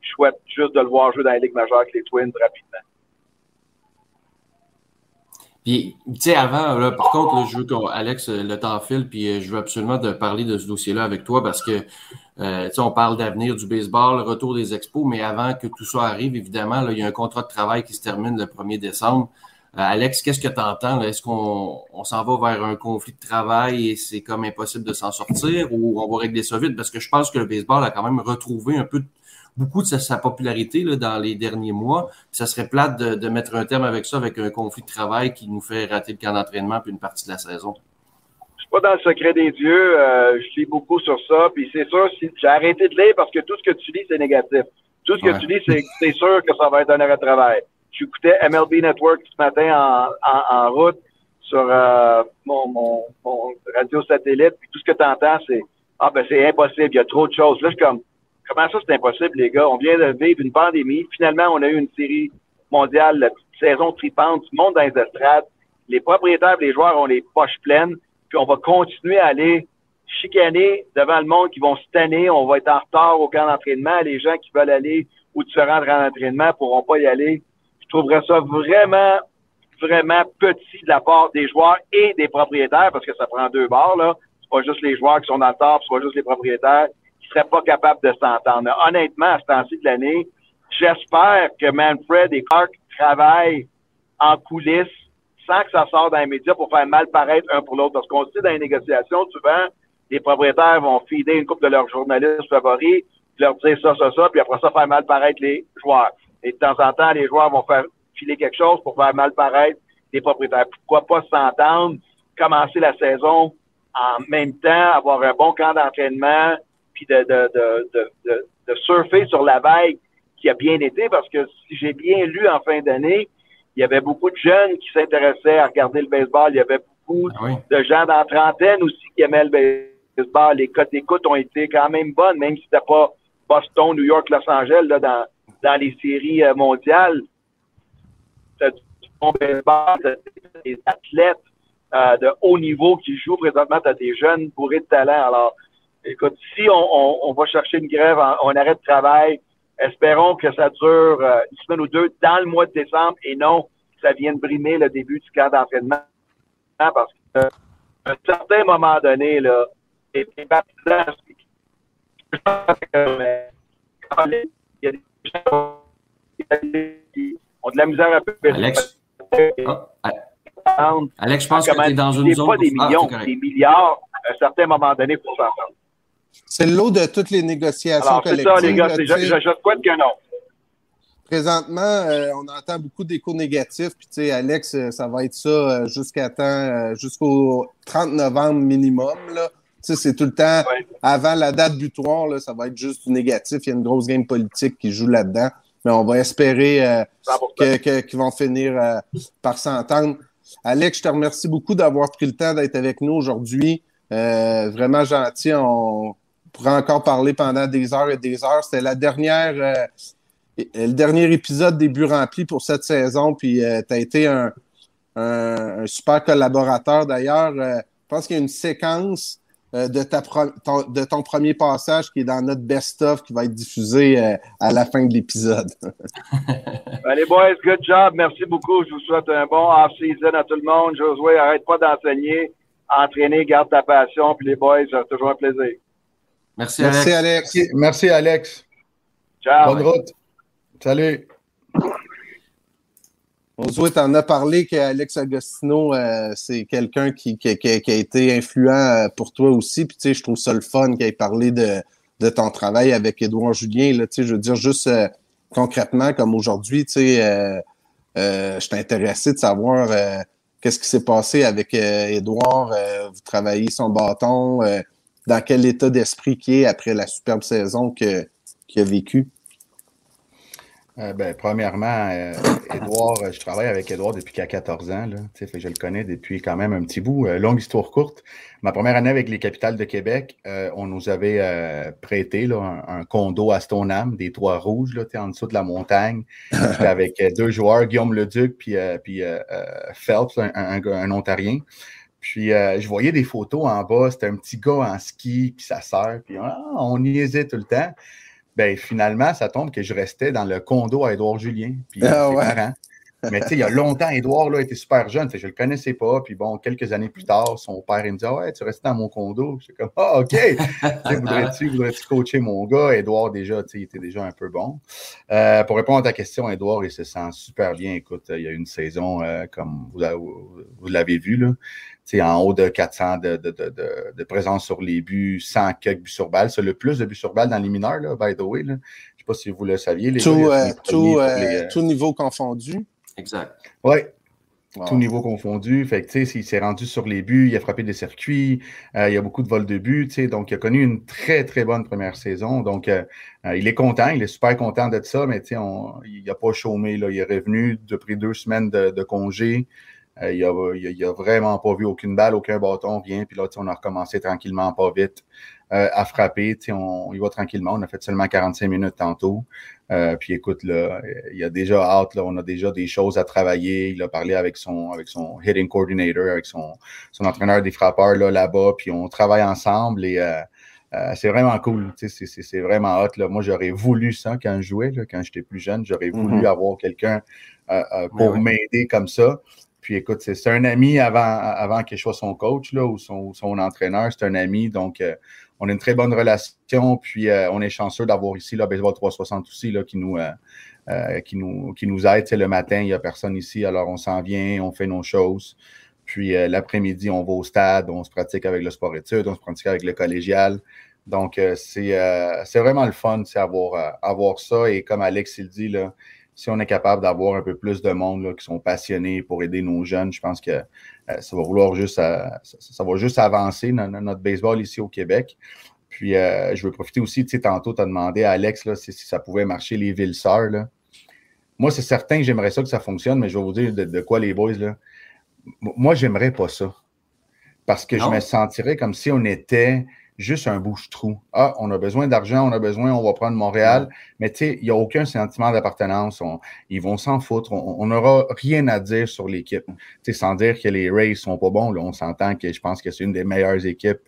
Je souhaite juste de le voir jouer dans la Ligue majeure avec les Twins rapidement. Puis, tu sais, avant, là, par contre, je veux qu'Alex, euh, le temps file, puis euh, je veux absolument de parler de ce dossier-là avec toi parce que, euh, tu sais, on parle d'avenir du baseball, le retour des expos, mais avant que tout ça arrive, évidemment, là, il y a un contrat de travail qui se termine le 1er décembre. Alex, qu'est-ce que tu entends? Est-ce qu'on on, s'en va vers un conflit de travail et c'est comme impossible de s'en sortir ou on va régler ça vite? Parce que je pense que le baseball a quand même retrouvé un peu de beaucoup de sa, popularité là, dans les derniers mois. Ça serait plate de, de, mettre un terme avec ça, avec un conflit de travail qui nous fait rater le camp d'entraînement puis une partie de la saison. Je suis pas dans le secret des dieux. Euh, je lis beaucoup sur ça. Puis c'est sûr, si, j'ai arrêté de lire parce que tout ce que tu lis, c'est négatif. Tout ce que tu lis, c'est, sûr que ça va être un arrêt de travail. J'écoutais MLB Network ce matin en, en, route sur euh, mon, mon, mon, radio satellite. Puis tout ce que tu entends, c'est Ah ben c'est impossible, il y a trop de choses. Là, je suis comme Comment ça, c'est impossible, les gars? On vient de vivre une pandémie. Finalement, on a eu une série mondiale, la saison tripante, du monde dans les estrades. Les propriétaires les joueurs ont les poches pleines. Puis on va continuer à aller chicaner devant le monde qui vont se tanner. On va être en retard au camp d'entraînement. Les gens qui veulent aller ou rendre en entraînement ne pourront pas y aller. Je trouverais ça vraiment, vraiment petit de la part des joueurs et des propriétaires parce que ça prend deux barres, là. C'est pas juste les joueurs qui sont dans le c'est pas juste les propriétaires serait pas capable de s'entendre. Honnêtement, à ce temps-ci de l'année, j'espère que Manfred et Clark travaillent en coulisses sans que ça sorte dans les médias pour faire mal paraître un pour l'autre. Parce qu'on sait dans les négociations, souvent, les propriétaires vont fider une couple de leurs journalistes favoris, leur dire ça, ça, ça, puis après ça, faire mal paraître les joueurs. Et de temps en temps, les joueurs vont faire filer quelque chose pour faire mal paraître les propriétaires. Pourquoi pas s'entendre, commencer la saison en même temps, avoir un bon camp d'entraînement, puis de, de, de, de, surfer sur la vague qui a bien été, parce que si j'ai bien lu en fin d'année, il y avait beaucoup de jeunes qui s'intéressaient à regarder le baseball. Il y avait beaucoup ah de gens dans la trentaine aussi qui aimaient le baseball. Les cotes d'écoute ont été quand même bonnes, même si c'était pas Boston, New York, Los Angeles, là, dans, dans les séries euh, mondiales. T'as du bon baseball, des athlètes euh, de haut niveau qui jouent présentement. Tu as des jeunes bourrés de talent. Alors, écoute, si on, va chercher une grève, on arrête de travail, espérons que ça dure euh, une semaine ou deux dans le mois de décembre et non que ça vienne brimer le début du camp d'entraînement. Parce qu'à un certain moment donné, là, les partisans, il y a des gens qui ont de la misère un peu. Alex, Alex je pense que tu es dans une zone. pas des ah, millions, des milliards à un certain moment donné pour s'entendre. C'est l'eau de toutes les négociations collectives. C'est ça, les gars. je, je, souhaite que non. Présentement, euh, on entend beaucoup d'échos négatifs. Puis, tu sais, Alex, euh, ça va être ça euh, jusqu'à temps, jusqu'au 30 novembre minimum. Là. Tu sais, c'est tout le temps avant la date butoir. Là, ça va être juste du négatif. Il y a une grosse game politique qui joue là-dedans. Mais on va espérer qu'ils vont finir par s'entendre. Alex, je te remercie beaucoup d'avoir pris le temps d'être avec nous aujourd'hui. vraiment gentil. On, pourrait encore parler pendant des heures et des heures. C'était la dernière, euh, le dernier épisode des buts remplis pour cette saison. Puis euh, tu as été un, super collaborateur. D'ailleurs, euh, je pense qu'il y a une séquence de, ta ton, de ton premier passage qui est dans notre best-of qui va être diffusé à la fin de l'épisode. <laughs> Allez, boys, good job. Merci beaucoup. Je vous souhaite un bon off-season à tout le monde. Josué, arrête pas d'enseigner. Entraîner, garde ta passion. Puis les boys, c'est toujours un plaisir. Merci, Alex. Merci, Alex. Ciao. Bonne route. Salut. Josué, tu en as parlé qu'Alex Agostino, euh, c'est quelqu'un qui, qui, a été influent euh, pour toi aussi. Puis, tu sais, je trouve ça le fun qu'il ait parlé de, de ton travail avec Édouard Julien. Là, tu sais, je veux dire, juste euh, concrètement, comme aujourd'hui, tu sais, je suis intéressé de savoir qu'est-ce qui s'est passé avec Édouard. vous travaillez son bâton dans quel état d'esprit qui est après la superbe saison qu'il a vécue? Euh, ben, premièrement, euh, Edouard, je travaille avec Edouard depuis qu'il a 14 ans. Là, je le connais depuis quand même un petit bout. Euh, longue histoire courte. Ma première année avec les capitales de Québec, on nous avait prêté là, un, condo à Stoneham, des Trois Rouges, là, en dessous de la montagne. Avec deux joueurs, Guillaume Leduc puis, puis Phelps, un, Ontarien. Puis je voyais des photos en bas, c'était un petit gars en ski, puis sa sœur, puis ah, on y hésite tout le temps ben finalement, ça tombe que je restais dans le condo à Édouard Julien. Puis ah, ouais. Mais tu sais, il y a longtemps, Édouard là, était super jeune. Je ne le connaissais pas. Puis bon, quelques années plus tard, son père, il me dit ah Ouais, tu restes dans mon condo. Je suis comme Ah, OK. voudrais-tu voudrais coacher mon gars? Édouard, déjà, il était déjà un peu bon. Euh, pour répondre à ta question, Édouard, il se sent super bien. Écoute, il y a une saison, euh, comme vous, l'avez vu, là, en haut de 400 de, de, de, de, présence sur les buts, 100 quelques buts sur balle. C'est le plus de buts sur balle dans les mineurs, là, by the way. Là. Je ne sais pas si vous le saviez. Les tout, euh, tout, euh, tout, niveau confondu. Exact. Oui. Tout niveau confondu. Fait que, il s'est rendu sur les buts, il a frappé des circuits, euh, il y a beaucoup de vols de buts, donc il a connu une très, très bonne première saison. Donc, il est content, il est super content de ça, mais on, il n'a pas chômé. Là. Il est revenu depuis deux semaines de, de congé. Euh, il n'a vraiment pas vu aucune balle, aucun bâton, rien. Puis là, on a recommencé tranquillement, pas vite, euh, à frapper. On, il va tranquillement. On a fait seulement 45 minutes tantôt. Euh, puis écoute, là, il a déjà hâte, là, on a déjà des choses à travailler. Il a parlé avec son, avec son hitting coordinator, avec son, son entraîneur des frappeurs là, là-bas. Puis on travaille ensemble et c'est vraiment cool. C'est vraiment hot. Là. Moi, j'aurais voulu ça quand je jouais, là, quand j'étais plus jeune. J'aurais voulu mm-hmm. avoir quelqu'un pour m'aider comme ça. Puis écoute, c'est un ami avant, avant qu'il soit son coach là, ou son, entraîneur, c'est un ami. Donc, euh, on a une très bonne relation. Puis euh, on est chanceux d'avoir ici le Baseball 360 aussi là, qui, nous, euh, qui, nous, qui nous aide. le matin, il n'y a personne ici, alors on s'en vient, on fait nos choses. Puis l'après-midi, on va au stade, on se pratique avec le sport études, on se pratique avec le collégial. Donc, c'est vraiment le fun, avoir, avoir ça. Et comme Alex il dit, là, si on est capable d'avoir un peu plus de monde qui sont passionnés pour aider nos jeunes, je pense que euh, ça va vouloir juste, euh, ça, va juste avancer notre baseball ici au Québec. Puis euh, je veux profiter aussi, tu sais, tantôt, tu as demandé à Alex là, si, ça pouvait marcher les villes sœurs. Moi, c'est certain que j'aimerais ça que ça fonctionne, mais je vais vous dire de, quoi les boys. Là. Moi, j'aimerais pas ça. Parce que je me sentirais comme si on était juste un bouche-trou. Ah, on a besoin d'argent, on a besoin, on va prendre Montréal. Mais tu sais, il n'y a aucun sentiment d'appartenance. Ils vont s'en foutre. On n'aura rien à dire sur l'équipe. Tu sais, sans dire que les Rays sont pas bons. Là, on s'entend que je pense que c'est une des meilleures équipes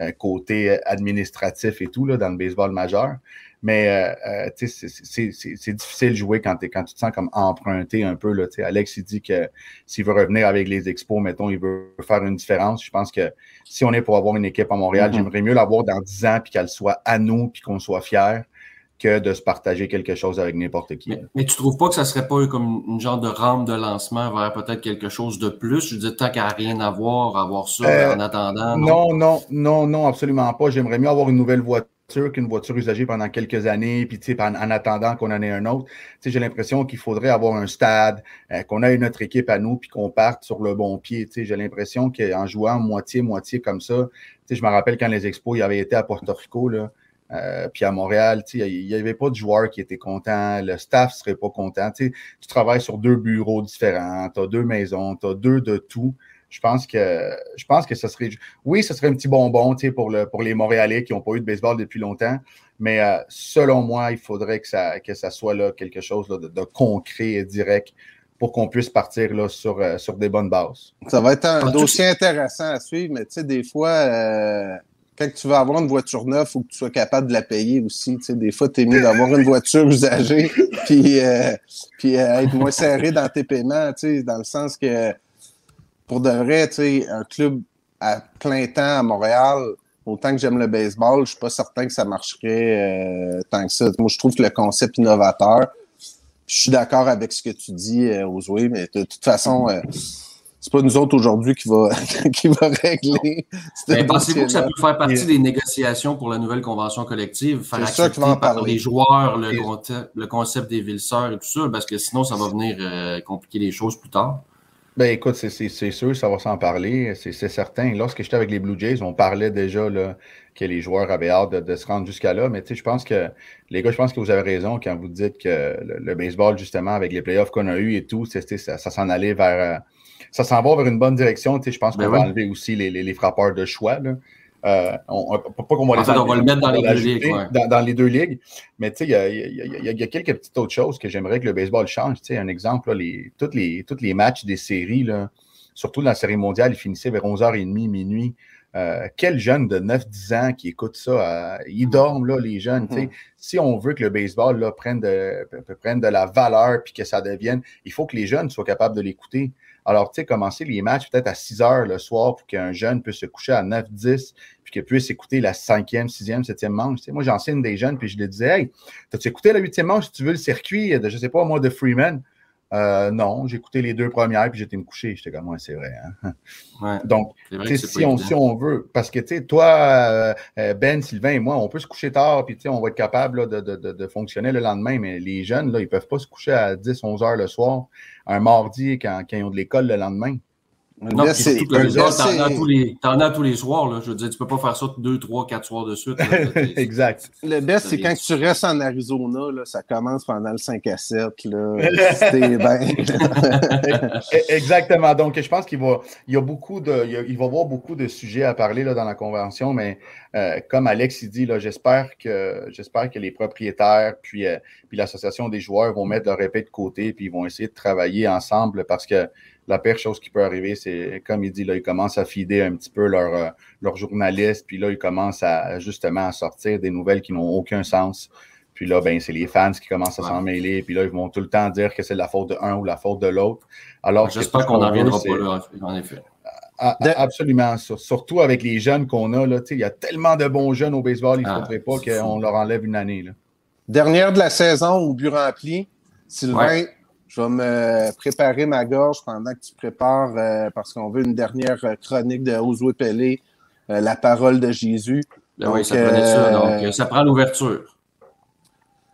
euh, côté administratif et tout là, dans le baseball majeur. Mais euh, euh c'est difficile de jouer quand, quand tu te sens comme emprunté un peu. Là, Alex, il dit que s'il veut revenir avec les expos, mettons, il veut faire une différence. Je pense que si on est pour avoir une équipe à Montréal, mm-hmm. j'aimerais mieux l'avoir dans 10 ans, puis qu'elle soit à nous, puis qu'on soit fiers que de se partager quelque chose avec n'importe qui. Mais, mais, tu trouves pas que ça serait pas comme une genre de rampe de lancement vers peut-être quelque chose de plus? Je dire, tant qu'à rien avoir, avoir ça euh, en attendant. Non? non, non, non, absolument pas. J'aimerais mieux avoir une nouvelle voiture qu'une voiture usagée pendant quelques années, puis en, en attendant qu'on en ait un autre. J'ai l'impression qu'il faudrait avoir un stade, euh, qu'on ait notre équipe à nous, puis qu'on parte sur le bon pied. J'ai l'impression qu'en jouant moitié-moitié comme ça, je me rappelle quand les expos y avaient été à Porto Rico, là, euh, puis à Montréal, il n'y avait pas de joueurs qui étaient contents, le staff ne serait pas content. Tu travailles sur deux bureaux différents, tu as deux maisons, tu as deux de tout je pense que je pense que ce serait. Oui, ce serait un petit bonbon pour, le, pour les Montréalais qui n'ont pas eu de baseball depuis longtemps. Mais euh, selon moi, il faudrait que ça, que ça soit là, quelque chose de, concret et direct pour qu'on puisse partir là, sur, euh, sur des bonnes bases. Ça va être un dossier intéressant à suivre, mais tu sais, des fois, euh, quand tu vas avoir une voiture neuve, il faut que tu sois capable de la payer aussi. Tu sais, des fois, tu es mieux d'avoir une voiture usagée <laughs> puis, puis être moins serré dans tes paiements, tu sais, dans le sens que pour de vrai, tu sais, un club à plein temps à Montréal, autant que j'aime le baseball, je suis pas certain que ça marcherait euh, tant que ça. Moi, je trouve que le concept innovateur, je suis d'accord avec ce que tu dis, euh, mais de, toute façon, euh, c'est pas nous autres aujourd'hui qui va, <laughs> qui va régler. Pensez-vous que ça peut faire partie des négociations pour la nouvelle convention collective? Faire accepter par les joueurs le, concept, des villes sœurs et tout ça, parce que sinon, ça va venir compliquer les choses plus tard. Ben écoute, c'est sûr, ça va s'en parler, c'est certain. Lorsque j'étais avec les Blue Jays, on parlait déjà là, que les joueurs avaient hâte de, se rendre jusqu'à là. Mais tu sais, je pense que, les gars, je pense que vous avez raison quand vous dites que le, baseball, justement, avec les playoffs qu'on a eu et tout, ça, ça s'en allait vers. Euh, ça s'en va vers une bonne direction. Tu sais, je pense ben qu'on va enlever aussi les, les, frappeurs de choix. Là. Euh, on, pas qu'on va les on va le mettre dans les deux ligues. Dans, les deux ligues. Mais tu sais, il y, a, quelques petites autres choses que j'aimerais que le baseball change. Tu sais, un exemple, là, les, tous, les, toutes les matchs des séries, là, surtout dans la série mondiale, ils finissaient vers 11h30, minuit. Euh, quel jeune de 9-10 ans qui écoute ça? Euh, ils dorment, là, les jeunes. Mm-hmm. Si on veut que le baseball là, prenne, de, prenne de la valeur puis que ça devienne, il faut que les jeunes soient capables de l'écouter. Alors, tu sais, commencer les matchs peut-être à 6 heures le soir pour qu'un jeune puisse se coucher à 9, 10, puis qu'il puisse écouter la cinquième, sixième, septième manche. Moi, j'enseigne des jeunes, puis je les disais, hey, as-tu écouté la huitième manche si tu veux le circuit de, je sais pas, moi, de Freeman? Euh, non, j'ai écouté les deux premières, puis j'étais me coucher. J'étais comme, ouais, c'est vrai. Hein? <laughs> Donc, si, on, si on veut, parce que, tu sais, toi, euh, euh, Ben, Sylvain et moi, on peut se coucher tard, puis, tu sais, on va être capable de, de, de, fonctionner le lendemain, mais les jeunes, là, ils ne peuvent pas se coucher à 10, 11 heures le soir, un mardi, quand, quand ils ont de l'école le lendemain. Non, c'est t'en as, tous les, as tous les soirs. Là. Je veux dire, tu peux pas faire ça deux, trois, quatre soirs de suite. <laughs> exact. Le best, c'est quand tu restes en Arizona, là, ça commence pendant le 5 à 7. Là, <laughs> Exactement. Donc, je pense qu'il va, il y a beaucoup de, il, va y avoir beaucoup de sujets à parler là, dans la convention, mais euh, comme Alex il dit, j'espère que, j'espère que les propriétaires puis, euh, puis l'association des joueurs vont mettre leur épée de côté puis ils vont essayer de travailler ensemble parce que la pire chose qui peut arriver, c'est, comme il dit, là, ils commencent à fider un petit peu leurs leur euh, journalistes, puis là, ils commencent à justement à sortir des nouvelles qui n'ont aucun sens. Puis là, ben, c'est les fans qui commencent à s'en mêler. Puis là, ils vont tout le temps dire que c'est la faute de un ou la faute de l'autre. Alors, j'espère qu'on n'en viendra pas là, en effet. Absolument. Surtout avec les jeunes qu'on a. Là, il y a tellement de bons jeunes au baseball, il ne ah, faudrait pas qu'on leur enlève une année. Là. Dernière de la saison au but rempli, Sylvain, je vais me préparer ma gorge pendant que tu prépares, euh, parce qu'on veut une dernière chronique de Josué Pelé, euh, La parole de Jésus. Ben oui, ça prenait ça. Donc, euh, ça prend l'ouverture.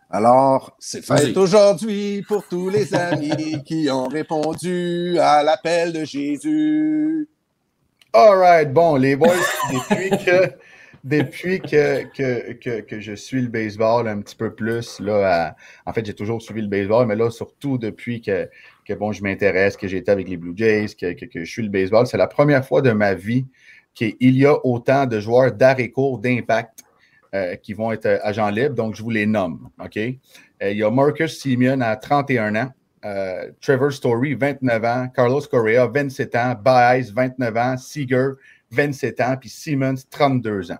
Alors, c'est fait aujourd'hui pour tous les amis qui ont répondu à l'appel de Jésus. All right, bon, les boys, depuis que je suis le baseball un petit peu plus, en fait, j'ai toujours suivi le baseball, mais là, surtout depuis que, que bon, je m'intéresse, que j'étais avec les Blue Jays, que, que, je suis le baseball, c'est la première fois de ma vie qu'il y a autant de joueurs d'arrêt court d'impact euh, qui vont être agents libres. Donc, je vous les nomme. Euh, il y a Marcus Simeon à 31 ans. Euh, Trevor Story, 29 ans, Carlos Correa, 27 ans, Baez, 29 ans, Seager, 27 ans, puis Simmons, 32 ans.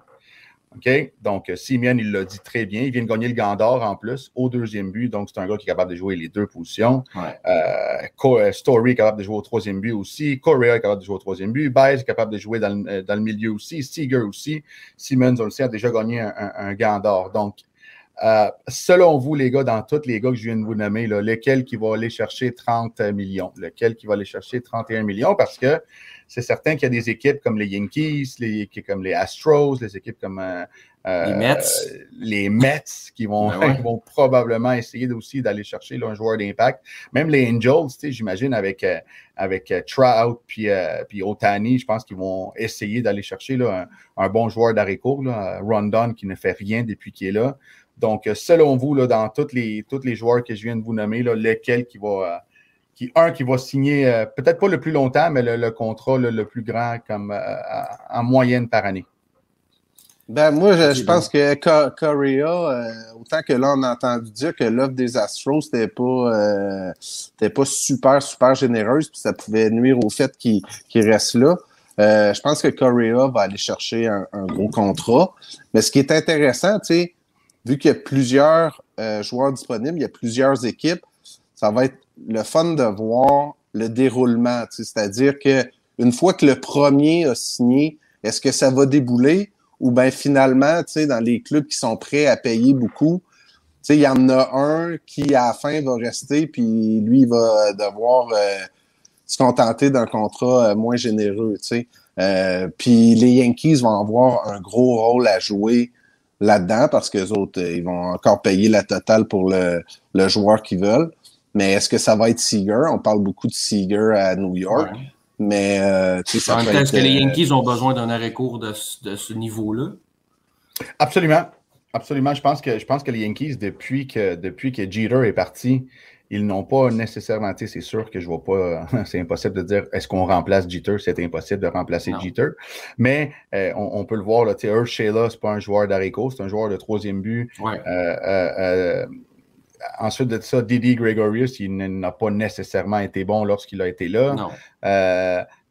OK? Donc, Simeon, il l'a dit très bien. Il vient de gagner le Gandor en plus au deuxième but. Donc, c'est un gars qui est capable de jouer les deux positions. Euh, Story est capable de jouer au troisième but aussi. Correa est capable de jouer au troisième but. Baez est capable de jouer dans le, milieu aussi. Seager aussi. Simmons, on le sait, a déjà gagné un, un, Gandor. Donc, euh, selon vous, les gars, dans tous les gars que je viens de vous nommer, lequel qui va aller chercher 30 millions? Lequel qui va aller chercher 31 millions? Parce que c'est certain qu'il y a des équipes comme les Yankees, les équipes comme les Astros, les équipes comme euh, euh, les Mets, les Mets qui vont, ben <laughs> vont probablement essayer aussi d'aller chercher un joueur d'impact. Même les Angels, j'imagine avec, avec Trout puis, puis Otani, je pense qu'ils vont essayer d'aller chercher là, un, bon joueur court, Rondon qui ne fait rien depuis qu'il est là. Donc, selon vous, là, dans tous les, tous les joueurs que je viens de vous nommer, là, lequel qui va qui, un, qui va signer, euh, peut-être pas le plus longtemps, mais le, contrat le plus grand comme euh, en moyenne par année? Ben, moi, je, pense que Correa, euh, autant que là, on a entendu dire que l'offre des Astros n'était pas, pas super, super généreuse, puis ça pouvait nuire au fait qu'il reste là. je pense que Correa va aller chercher un, un, gros contrat. Mais ce qui est intéressant, tu sais, vu qu'il y a plusieurs joueurs disponibles, il y a plusieurs équipes, ça va être le fun de voir le déroulement. C'est-à-dire que une fois que le premier a signé, est-ce que ça va débouler? Ou bien finalement, dans les clubs qui sont prêts à payer beaucoup, il y en a un qui à la fin va rester, puis lui va devoir euh, se contenter d'un contrat euh, moins généreux. Euh, puis les Yankees vont avoir un gros rôle à jouer là-dedans parce que les autres, ils vont encore payer la totale pour le, le joueur qu'ils veulent. Mais est-ce que ça va être Seager? On parle beaucoup de Seager à New York. Mais euh, ça peut Est-ce que les euh, Yankees ont besoin d'un arrêt court de, ce- de ce niveau-là? Absolument. Absolument. Je pense que, je pense que les Yankees, depuis que, depuis que Jeter est parti, ils n'ont pas nécessairement, tu sais, c'est sûr que je vois pas, <laughs> c'est impossible de dire est-ce qu'on remplace Jeter, c'est impossible de remplacer Non. Jeter. Mais euh, on, on peut le voir, là, tu sais, Earl Sheila, c'est pas un joueur d'Areco, c'est un joueur de troisième but. Ouais. Euh, euh, ensuite de ça, Didi Gregorius, il n'a pas nécessairement été bon lorsqu'il a été là.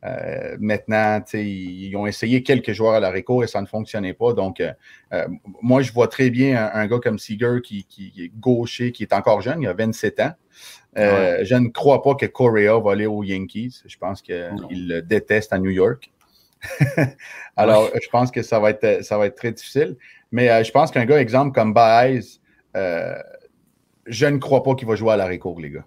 Euh, maintenant, ils ont essayé quelques joueurs à la réco et ça ne fonctionnait pas. Donc, euh, euh, moi, je vois très bien un, un gars comme Seager qui, qui est gaucher, qui est encore jeune, il a 27 ans. Euh, Je ne crois pas que Correa va aller aux Yankees. Je pense qu'il le déteste à New York. <laughs> Alors, je pense que ça va être, ça va être très difficile. Mais je pense qu'un gars, exemple, comme Baez, je ne crois pas qu'il va jouer à la récours, les gars.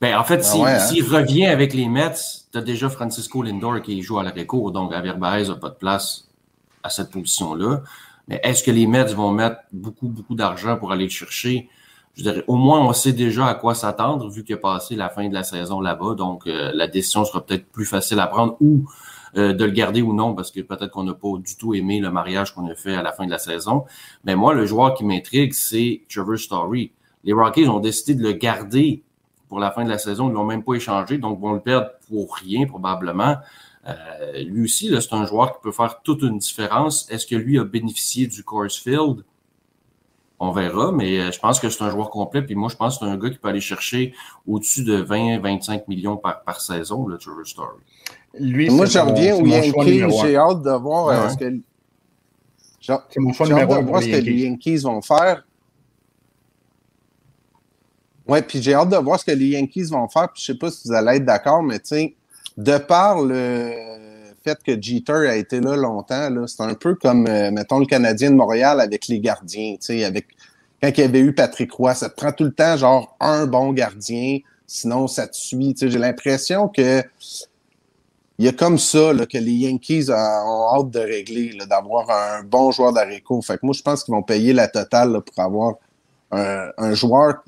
Ben, en fait, s'il ouais, hein? s'il revient avec les Mets, tu as déjà Francisco Lindor qui joue à l'arrêt court, donc Javier Baez n'a pas de place à cette position-là. Mais est-ce que les Mets vont mettre beaucoup, beaucoup d'argent pour aller le chercher? Je dirais, au moins, on sait déjà à quoi s'attendre, vu qu'il a passé la fin de la saison là-bas. Donc, euh, la décision sera peut-être plus facile à prendre ou euh, de le garder ou non, parce que peut-être qu'on n'a pas du tout aimé le mariage qu'on a fait à la fin de la saison. Mais moi, le joueur qui m'intrigue, c'est Trevor Story. Les Rockies ont décidé de le garder pour la fin de la saison. Ils ne l'ont même pas échangé, donc vont le perdre pour rien probablement. Euh, lui aussi, c'est un joueur qui peut faire toute une différence. Est-ce que lui a bénéficié du Coors Field? On verra, mais euh, je pense que c'est un joueur complet. Puis moi, je pense que c'est un gars qui peut aller chercher au-dessus de 20-25 millions par, par saison, le Trevor Story. Lui, Moi, c'est je mon- reviens choix Yankees. J'ai hâte de voir euh, Ouais. ce que. C'est mon choix numéro de un voir ce les que les. Yankees vont faire. Ouais, puis j'ai hâte de voir ce que les Yankees vont faire. Puis je sais pas si vous allez être d'accord, mais de par le fait que Jeter a été là longtemps, là, c'est un peu comme, euh, mettons, le Canadien de Montréal avec les gardiens, tu sais, avec quand il y avait eu Patrick Roy, ça te prend tout le temps genre un bon gardien, sinon ça te suit. Tu sais, j'ai l'impression que il y a comme ça là, que les Yankees ont hâte de régler, là, d'avoir un bon joueur d'Areco. Fait que moi, je pense qu'ils vont payer la totale pour avoir un joueur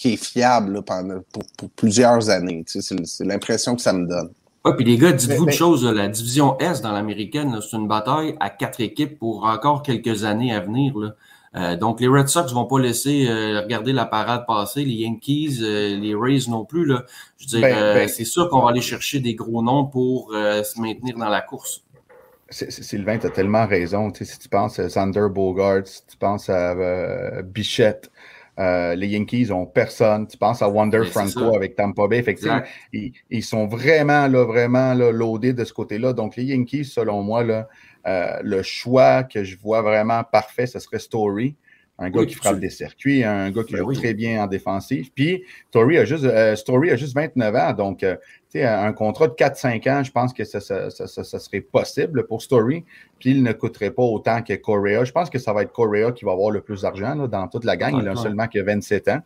qui est fiable là, pendant, pour, pour plusieurs années. Tu sais, c'est, l'impression que ça me donne. Ouais, puis les gars, dites-vous Mais- une chose, la division S dans l'américaine, c'est une bataille à quatre équipes pour encore quelques années à venir. Là. Euh, donc, les Red Sox vont pas laisser euh, regarder la parade passer, les Yankees, euh, les Rays non plus. Là. Je veux dire, Ben, euh, ben- c'est sûr qu'on va aller chercher des gros noms pour euh, se maintenir dans la course. Sylvain, tu as tellement raison. Tu sais, si tu penses à Sander Bogart, si tu penses à euh, Bichette, euh, les Yankees ont personne. Tu penses à Wander c'est Franco avec Tampa Bay. Exact. ils, ils sont vraiment, là, vraiment là, loadés de ce côté-là. Donc, les Yankees, selon moi, là, euh, le choix que je vois vraiment parfait, ce serait Story. Un gars Oui, qui frappe tu- des circuits, un gars qui Ben joue oui. très bien en défensive. Puis, Story a juste, euh, Story a juste 29 ans. Donc, un contrat de 4-5 ans, je pense que ça, ça- ça- serait possible pour Story. Puis, il ne coûterait pas autant que Correa. Je pense que ça va être Correa qui va avoir le plus d'argent dans toute la gang. il a seulement que 27 ans.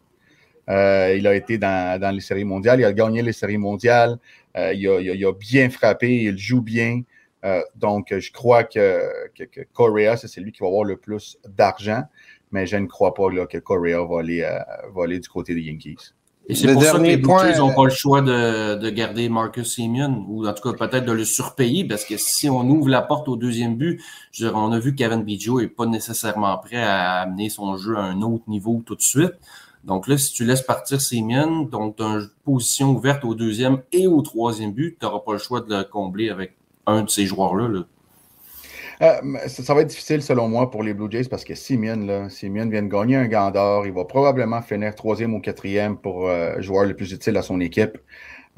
Euh, il a été dans, dans les séries mondiales. Il a gagné les séries mondiales. Euh, il, a, il a- il a bien frappé. Il joue bien. Euh, donc, je crois que, que, que Correa, c'est celui qui va avoir le plus d'argent. Mais je ne crois pas là, que Correa va aller, va aller du côté des Yankees. Et c'est Le pour ça que dernier les point, Jays n'ont euh, pas le choix de, de garder Marcus Simeon, ou en tout cas peut-être de le surpayer, parce que si on ouvre la porte au deuxième but, je dire, on a vu que Kevin Biggio n'est pas nécessairement prêt à amener son jeu à un autre niveau tout de suite. Donc là, si tu laisses partir Simeon, donc tu as une position ouverte au deuxième et au troisième but, tu n'auras pas le choix de le combler avec un de ces joueurs-là. là. Euh, ça, ça va être difficile selon moi pour les Blue Jays parce que Simeon, là, Simeon vient de gagner un gant d'or. Il va probablement finir troisième ou quatrième pour euh, joueur le plus utile à son équipe.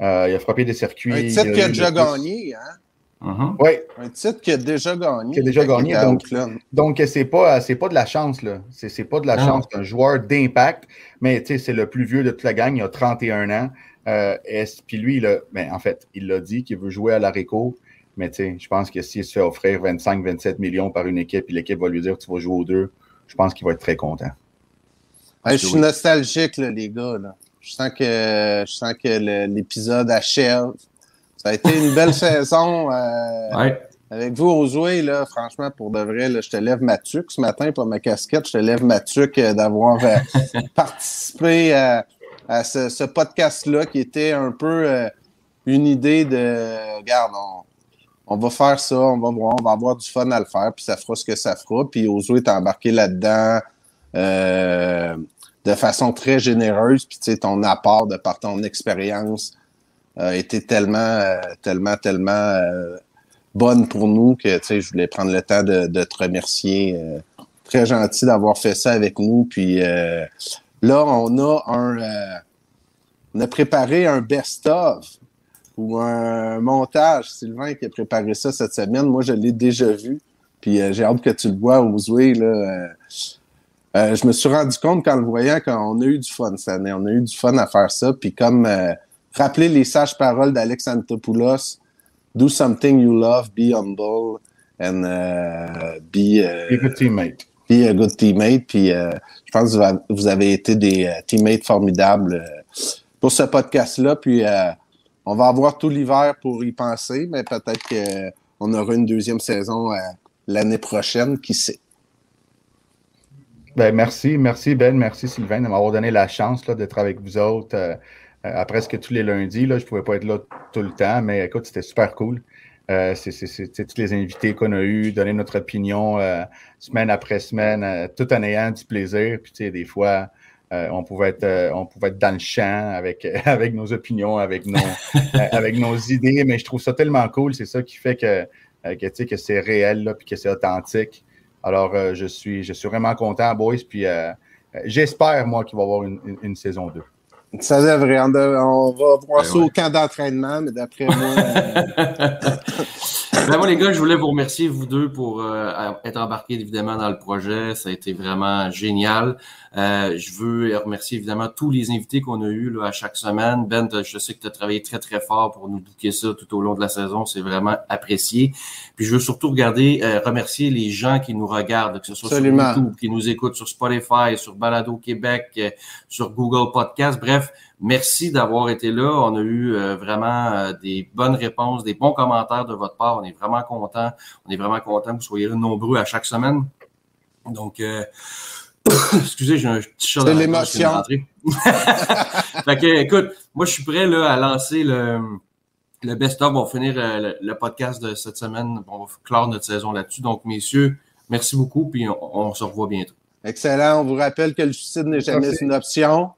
Euh, il a frappé des circuits. Un titre il qui a déjà gagné, hein? Mhm. Oui, Un titre qui a déjà gagné. Qui a déjà gagné, qu'il donc- c'est pas c'est pas de la chance là. C'est c'est pas de la Non. chance. C'est un joueur d'impact, mais tu sais c'est le plus vieux de toute la gang. Il a 31 ans. Euh, puis lui, il a- ben, en fait, il l'a dit qu'il veut jouer à l'Areco. Mais tu sais, je pense que s'il se fait offrir 25-27 millions par une équipe, puis l'équipe va lui dire tu vas jouer aux deux, je pense qu'il va être très content. Je suis nostalgique, là, les gars. Là. Je sens que, je sens que l'épisode achève. Ça a été une belle <laughs> saison euh, Ouais. avec vous aux jouets, là. Franchement, pour de vrai, là, je te lève ma tuque ce matin, pas ma casquette. Je te lève ma tuque euh, d'avoir euh, <laughs> participé à, à ce, podcast-là qui était un peu euh, une idée de regarde, on, va faire ça, on va voir, on va avoir du fun à le faire, puis ça fera ce que ça fera. Puis Ozo est embarqué là-dedans euh, de façon très généreuse. Puis tu sais, ton apport de par ton expérience a été tellement, tellement, tellement bonne pour nous que tu sais, je voulais prendre le temps de, de te remercier très gentil d'avoir fait ça avec nous. Puis euh, là, on a un. Euh, on a préparé un best-of ou un montage. Sylvain qui a préparé ça cette semaine. Moi, je l'ai déjà vu. Puis euh, j'ai hâte que tu le vois aux là. je me suis rendu compte quand le voyant qu'on a eu du fun cette année. On a eu du fun à faire ça. Puis comme rappeler les sages paroles d'Alex Antopoulos, Do something you love, be humble, and be, be a good teammate puis un good teammate. Puis euh, je pense que vous avez été des euh, teammates formidables euh, pour ce podcast-là. Puis on va avoir tout l'hiver pour y penser, mais peut-être qu'on aura une deuxième saison l'année prochaine, qui sait? Ben, merci, merci Ben, merci Sylvain de m'avoir donné la chance d'être avec vous autres à presque tous les lundis. Là. Je ne pouvais pas être là tout le temps, mais écoute, c'était super cool. Euh, c'est tous les invités qu'on a eus, donner notre opinion euh, semaine après semaine, euh, tout en ayant du plaisir. Puis, des fois, on, pouvait être, on pouvait être dans le champ avec, <laughs> avec nos opinions, avec nos, avec nos <laughs> idées, mais je trouve ça tellement cool. C'est ça qui fait que, que, que c'est réel, là, puis que c'est authentique. Alors, je, suis, je suis vraiment content, boys. Puis, j'espère, moi, qu'il va y avoir une, une saison 2. Ça devrait. On, va voir ben ça au camp d'entraînement, mais d'après moi. Euh, <laughs> ben moi, les gars, je voulais vous remercier, vous deux, pour euh, être embarqués évidemment dans le projet. Ça a été vraiment génial. Euh, je veux remercier évidemment tous les invités qu'on a eus là, à chaque semaine. Ben, je sais que tu as travaillé très, très fort pour nous bouquer ça tout au long de la saison. C'est vraiment apprécié. Puis je veux surtout regarder, remercier les gens qui nous regardent, que ce soit sur YouTube, qui nous écoutent sur Spotify, sur Balado Québec, sur Google Podcast. Bref, Merci d'avoir été là. On a eu euh, vraiment euh, des bonnes réponses, des bons commentaires de votre part. On est vraiment content. On est vraiment content que vous soyez là nombreux à chaque semaine. Donc, euh, <coughs> excusez, j'ai un petit chat dans l'émotion. <laughs> fait que, écoute, moi, je suis prêt là, à lancer le, le best-of. On va finir le, podcast de cette semaine. On va clore notre saison là-dessus. Donc, messieurs, merci beaucoup, puis on, se revoit bientôt. Excellent. On vous rappelle que le suicide n'est jamais une option.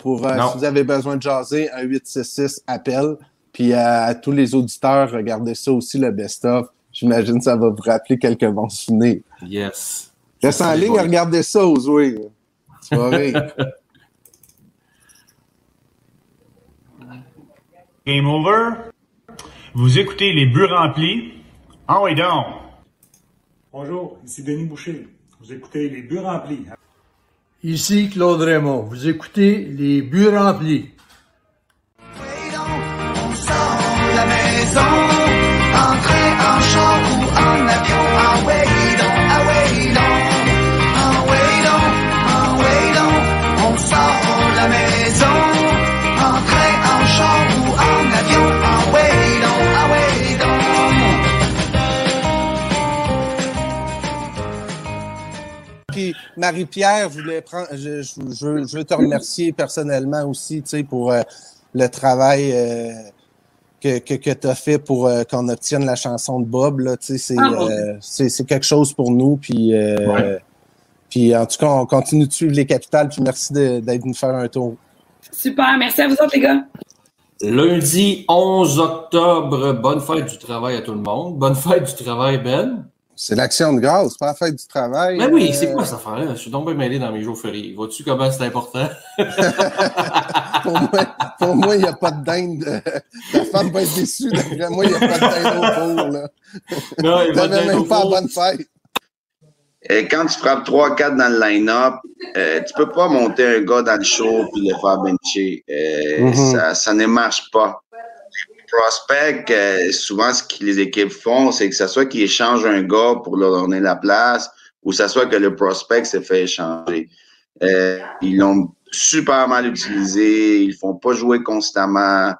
Pour, euh, si vous avez besoin de jaser, un 866 appel. Puis euh, à tous les auditeurs, regardez ça aussi, le best-of. J'imagine que ça va vous rappeler quelques bons souvenirs. Yes. Reste en ligne, regardez ça, Ozoé. Tu vas <laughs> Game over. Vous écoutez les buts remplis. Ah oui, donc. Bonjour, ici Denis Boucher. Vous écoutez les buts remplis. Ici Claude Raymond. Vous écoutez les buts remplis. Marie-Pierre prendre. Je, je, je, veux te remercier personnellement aussi, tu sais, pour euh, le travail euh, que, que, que tu as fait pour euh, qu'on obtienne la chanson de Bob. Là, tu sais, c'est, c'est, quelque chose pour nous. Puis, puis en tout cas, on continue de suivre les capitales. Puis merci d'être venu faire un tour. Super. Merci à vous autres, les gars. Lundi 11 octobre, bonne fête du travail à tout le monde. Bonne fête du travail, Ben. C'est l'action de grâce, pas la fête du travail. Mais oui, c'est quoi cette affaire-là? Je suis donc bien mêlé dans mes jours fériés. Vois-tu comment c'est important? <laughs> pour moi, il n'y a pas de dinde. La femme va être déçue. D'après moi, il n'y a pas de dinde au four. Là. <laughs> Non, il va même pas bonne fête. Et quand tu frappes 3-4 dans le line-up, euh, tu peux pas monter un gars dans le show et le faire bencher. Euh, mm-hmm. Ça, ça ne marche pas prospect, euh, souvent, ce que les équipes font, c'est que ce soit qu'ils échangent un gars pour leur donner la place ou ce soit que le prospect s'est fait échanger. Euh, ils l'ont super mal utilisé, ils font pas jouer constamment.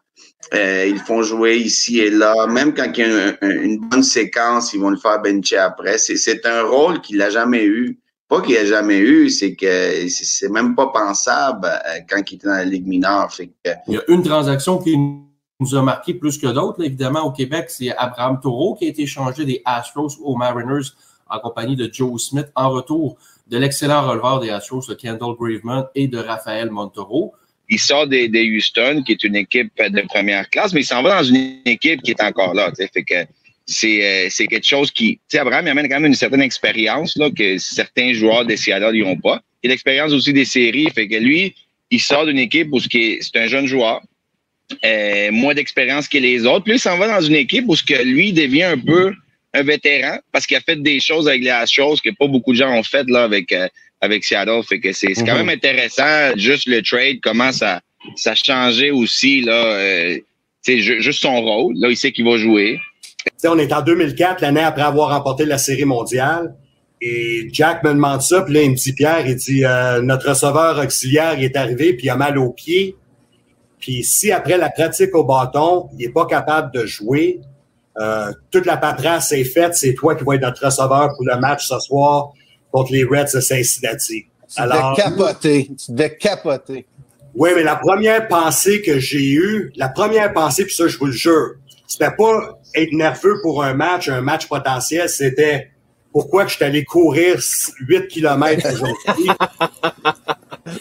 Euh, ils font jouer ici et là. Même quand il y a une bonne séquence, ils vont le faire bencher après. C'est un rôle qu'il n'a jamais eu pas qu'il n'y a jamais eu, c'est que c'est même pas pensable euh, quand il était dans la Ligue mineure. Il y a une transaction qui nous a marqué plus que d'autres. Évidemment, au Québec, c'est Abraham Taureau qui a été échangé des Astros aux Mariners en compagnie de Joe Smith en retour de l'excellent releveur des Astros, de Kendall Graveman et de Raphaël Montoro. Il sort des, Houston, qui est une équipe de première classe, mais il s'en va dans une équipe qui est encore là. Que c'est, c'est quelque chose qui. Abraham il amène quand même une certaine expérience là, que certains joueurs des Seattle n'ont pas. Et l'expérience aussi des séries. Fait que lui, il sort d'une équipe où c'est un jeune joueur, euh, moins d'expérience que les autres. Puis il s'en va dans une équipe où ce que lui devient un peu un vétéran parce qu'il a fait des choses avec les choses que pas beaucoup de gens ont fait là avec euh, avec Seattle. Fait que c'est, quand même intéressant juste le trade, comment ça ça changé aussi là. Euh, juste son rôle. Là, il sait qu'il va jouer. T'sais, on est en 2004, l'année après avoir remporté la Série mondiale. Et Jack me demande ça, puis là, il me dit, Pierre, il dit, euh, notre receveur auxiliaire il est arrivé, puis il a mal au pied. Puis si après la pratique au bâton, il n'est pas capable de jouer, euh, toute la paperasse est faite, c'est toi qui vas être notre receveur pour le match ce soir contre les Reds de Cincinnati. Tu devais capoter, tu capoter. Oui, mais la première pensée que j'ai eue, la première pensée, puis ça, je vous le jure, c'était pas être nerveux pour un match, un match potentiel, c'était pourquoi que je suis allé courir 8 km aujourd'hui. <laughs>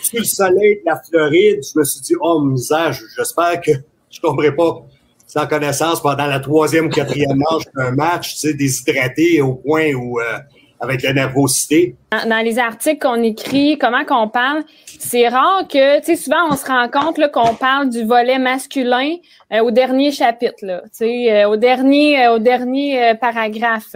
Sur le soleil de la Floride, je me suis dit, oh, misère, j'espère que je tomberai pas sans connaissance pendant la troisième ou quatrième <laughs> manche d'un match, tu sais, déshydraté au point où, euh, avec la nervosité. Dans les articles qu'on écrit, comment qu'on parle, c'est rare que, tu sais, souvent on se rend compte qu'on parle du volet masculin euh, au dernier chapitre, là, tu sais, euh, au dernier, au dernier paragraphe.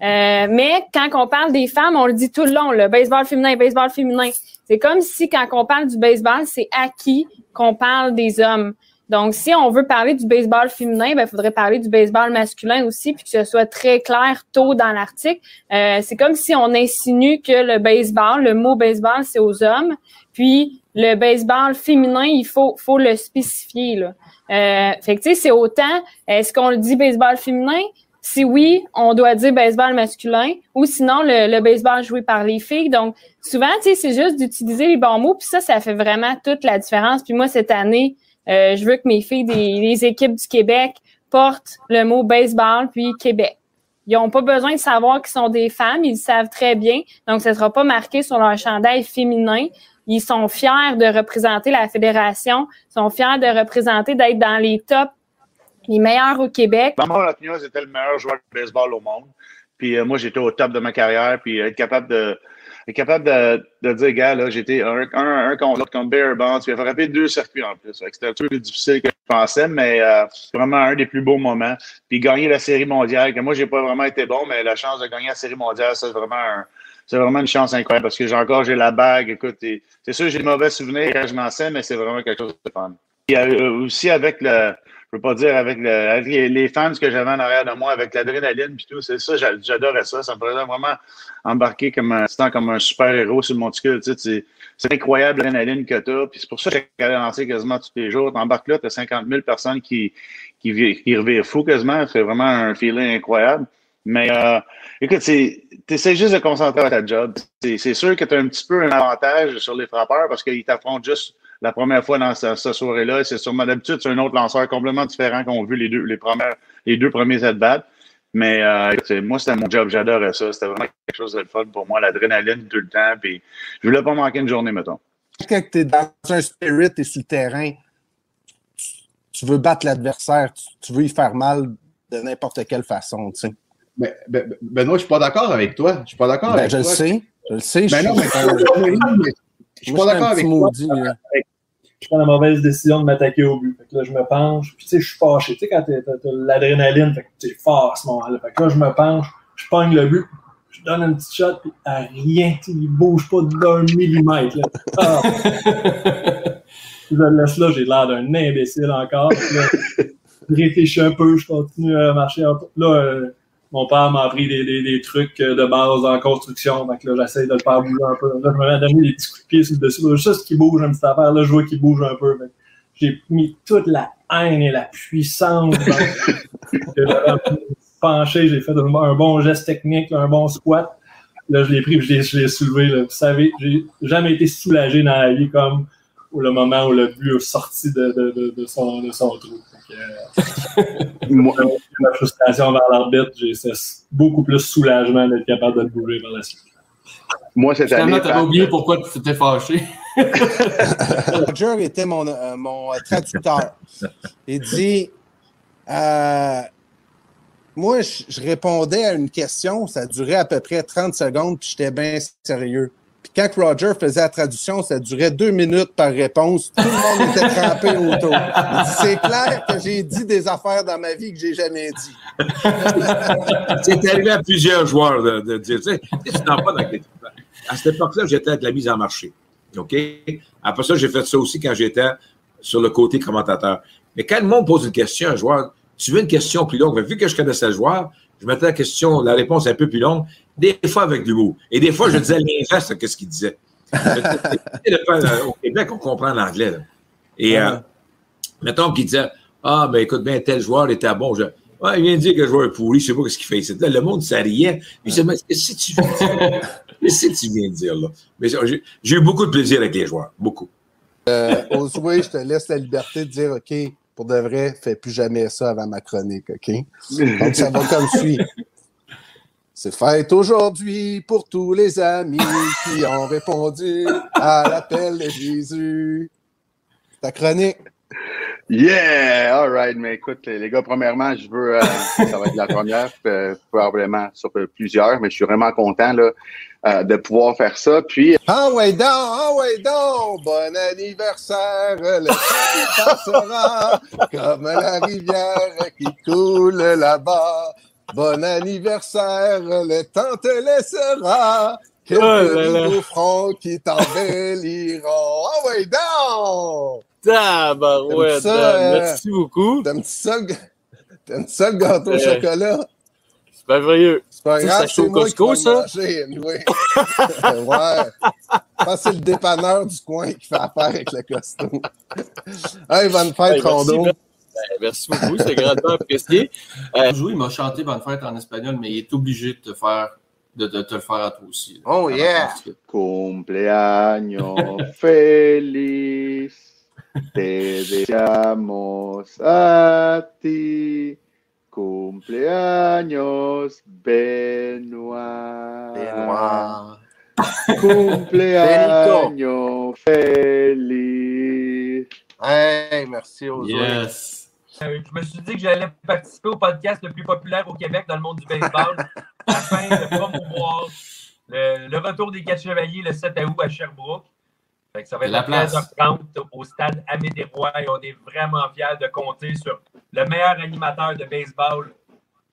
mais quand on parle des femmes, on le dit tout le long, baseball féminin, baseball féminin. C'est comme si quand on parle du baseball, c'est acquis qu'on parle des hommes. Donc, si on veut parler du baseball féminin, il ben, faudrait parler du baseball masculin aussi, puis que ce soit très clair tôt dans l'article. Euh, c'est comme si on insinue que le baseball, le mot baseball, c'est aux hommes, puis le baseball féminin, il faut, faut le spécifier. Là. Euh, fait que tu sais, c'est autant. Est-ce qu'on le dit baseball féminin? Si oui, on doit dire baseball masculin, ou sinon le, baseball joué par les filles. Donc, souvent, tu sais, c'est juste d'utiliser les bons mots, puis ça, ça fait vraiment toute la différence. Puis moi, cette année, euh, je veux que mes filles des, équipes du Québec portent le mot baseball puis Québec. Ils n'ont pas besoin de savoir qu'ils sont des femmes, ils le savent très bien. Donc, ce ne sera pas marqué sur leur chandail féminin. Ils sont fiers de représenter la fédération, ils sont fiers de représenter, d'être dans les tops, les meilleurs au Québec. Maman Latino, c'était le meilleur joueur de baseball au monde. Puis euh, moi, j'étais au top de ma carrière, puis être capable de, est capable de, de dire, gars, là, j'étais un, un, un contre l'autre, comme Bear Bonds. Il a frappé deux circuits en plus. C'était un peu plus difficile que je pensais, mais euh, c'est vraiment un des plus beaux moments. Puis gagner la série mondiale, que moi, j'ai pas vraiment été bon, mais la chance de gagner la série mondiale, c'est vraiment un, c'est vraiment une chance incroyable parce que j'ai encore j'ai la bague. Écoute, c'est sûr j'ai de mauvais souvenirs quand je m'en sais, mais c'est vraiment quelque chose de fun. Y a aussi avec le, peux pas dire avec, les, fans que j'avais en arrière de moi, avec l'adrénaline puis tout, c'est ça, j'adorais ça. Ça me faisait vraiment embarquer comme un, comme un super-héros sur le monticule. Tu sais, c'est incroyable l'adrénaline que tu as. C'est pour ça que j'ai lancé quasiment tous les jours. Tu embarques là, tu as 50 000 personnes qui, qui, qui revirent fou quasiment. C'est vraiment un feeling incroyable. Mais euh, écoute, tu juste de concentrer à ta job. C'est sûr que tu as un petit peu un avantage sur les frappeurs parce qu'ils t'affrontent juste la première fois dans cette, soirée-là. C'est sûrement d'habitude, c'est un autre lanceur complètement différent qu'on a vu les deux, les premières, les deux premiers at-bats. Mais euh, moi, c'était mon job, j'adorais ça. C'était vraiment quelque chose de fun pour moi, l'adrénaline tout le temps. Puis je voulais pas manquer une journée, mettons. Quand tu es dans un spirit, et sur le terrain, tu, veux battre l'adversaire, tu, veux y faire mal de n'importe quelle façon, tu sais. Ben, ben, Benoît, je suis pas d'accord avec toi. Je suis pas d'accord ben, avec je toi. Le sais, je le sais. Ben je non, <laughs> mais, je suis pas d'accord avec toi je prends la mauvaise décision de m'attaquer au but. Fait que là, je me penche, puis tu sais, je suis fâché. Tu sais, quand t'as l'adrénaline, fait que tu es fort à ce moment-là. Fait que là, je me penche, je pogne le but, je donne une petite shot, puis à rien, il bouge pas d'un millimètre. Là. Ah. je le laisse là, j'ai l'air d'un imbécile encore. Là, je réfléchis un peu, je continue à marcher. Là, euh, mon père m'a appris des, trucs de base en construction. Donc là, j'essaie de le faire bouger un peu. Je me donné des petits coups de pied sur le dessus. Là, juste qu'il bouge un petit affaire. Là, je vois qu'il bouge un peu. J'ai mis toute la haine et la puissance. penché, j'ai fait un bon geste technique, un bon squat. là, je l'ai pris et je l'ai- soulevé. Vous savez, j'ai jamais été soulagé dans la vie comme le moment où le but est sorti de, de, de, de son, de son trou. Que, euh, Moi, ma frustration vers l'arbitre, j'ai c'est beaucoup plus soulagement d'être capable de le bouger par la suite. moi, cette Finalement, année, t'avais oublié pourquoi tu t'étais fâché. <laughs> Roger était mon, euh, mon traducteur. Il dit euh, Moi, je, je répondais à une question, ça durait à peu près 30 secondes, puis j'étais bien sérieux. Puis quand Roger faisait la traduction, ça durait deux minutes par réponse. Tout le monde était trempé autour. C'est clair que j'ai dit des affaires dans ma vie que j'ai jamais dit. <laughs> C'est arrivé à plusieurs joueurs de, dire, tu sais, tu pas dans. À cette époque-là, j'étais avec la mise en marché. OK? Après ça, j'ai fait ça aussi quand j'étais sur le côté commentateur. Mais quand le monde pose une question à un joueur, tu veux une question plus longue. Vu que je connaissais le joueur, je mettais la question, la réponse un peu plus longue, des fois avec l'humour. Et des fois, je disais l'inverse de ce qu'il disait? <laughs> Au Québec, on comprend l'anglais. Et euh, mettons qu'il disait Ah, ben écoute bien, tel joueur était bon. Je, Ouais, il vient de dire que le joueur est pourri, je sais pas ce qu'il fait ici. Là, le monde, ça riait. Il mais qu'est-ce que tu viens? <laughs> Qu'est-ce que tu viens de dire, là? Mais j'ai eu beaucoup de plaisir avec les joueurs. Beaucoup. Euh, je te laisse la liberté de dire OK, pour de vrai, fais plus jamais ça avant ma chronique, OK? Donc, ça va comme suit. C'est fête aujourd'hui pour tous les amis qui ont répondu à l'appel de Jésus. Ta chronique. Yeah! All right. Mais écoute, les gars, premièrement, je veux, euh, <laughs> ça va être la première, euh, probablement sur euh, plusieurs, mais je suis vraiment content là, euh, de pouvoir faire ça. Puis, Ah ouais donc, ah ouais donc, bon anniversaire, le temps passera comme la rivière qui coule là-bas. Bon anniversaire, le temps te laissera quelques Oh rideaux francs qui t'embelliront. Ah ouais donc! Tabarouette, ça, Merci beaucoup. T'aimes-tu ça, ça, le gâteau au chocolat? C'est merveilleux. C'est pas grave, ça c'est moi Costco, ça? manger, anyway. <laughs> ouais. Je pense que c'est le dépanneur du coin qui fait affaire avec le costaud. hey, bonne fête, Hey, Rondo. Ben. Merci beaucoup, c'est grandement apprécié. <laughs> Euh, il m'a chanté Bonne fête en espagnol, mais il est obligé de te faire de, de te le faire à toi aussi. Oh yeah! cumpleaños <laughs> feliz, te deseamos a ti. Cumpleaños, Benoit. Benoit. Cumpleaños feliz. Hey, merci aux Yes. Euh, je me suis dit que j'allais participer au podcast le plus populaire au Québec dans le monde du baseball <laughs> afin de promouvoir le, le retour des quatre chevaliers le 7 août à Sherbrooke. Fait que ça va être La à place. 13h30 au stade Amédée Roy et on est vraiment fiers de compter sur le meilleur animateur de baseball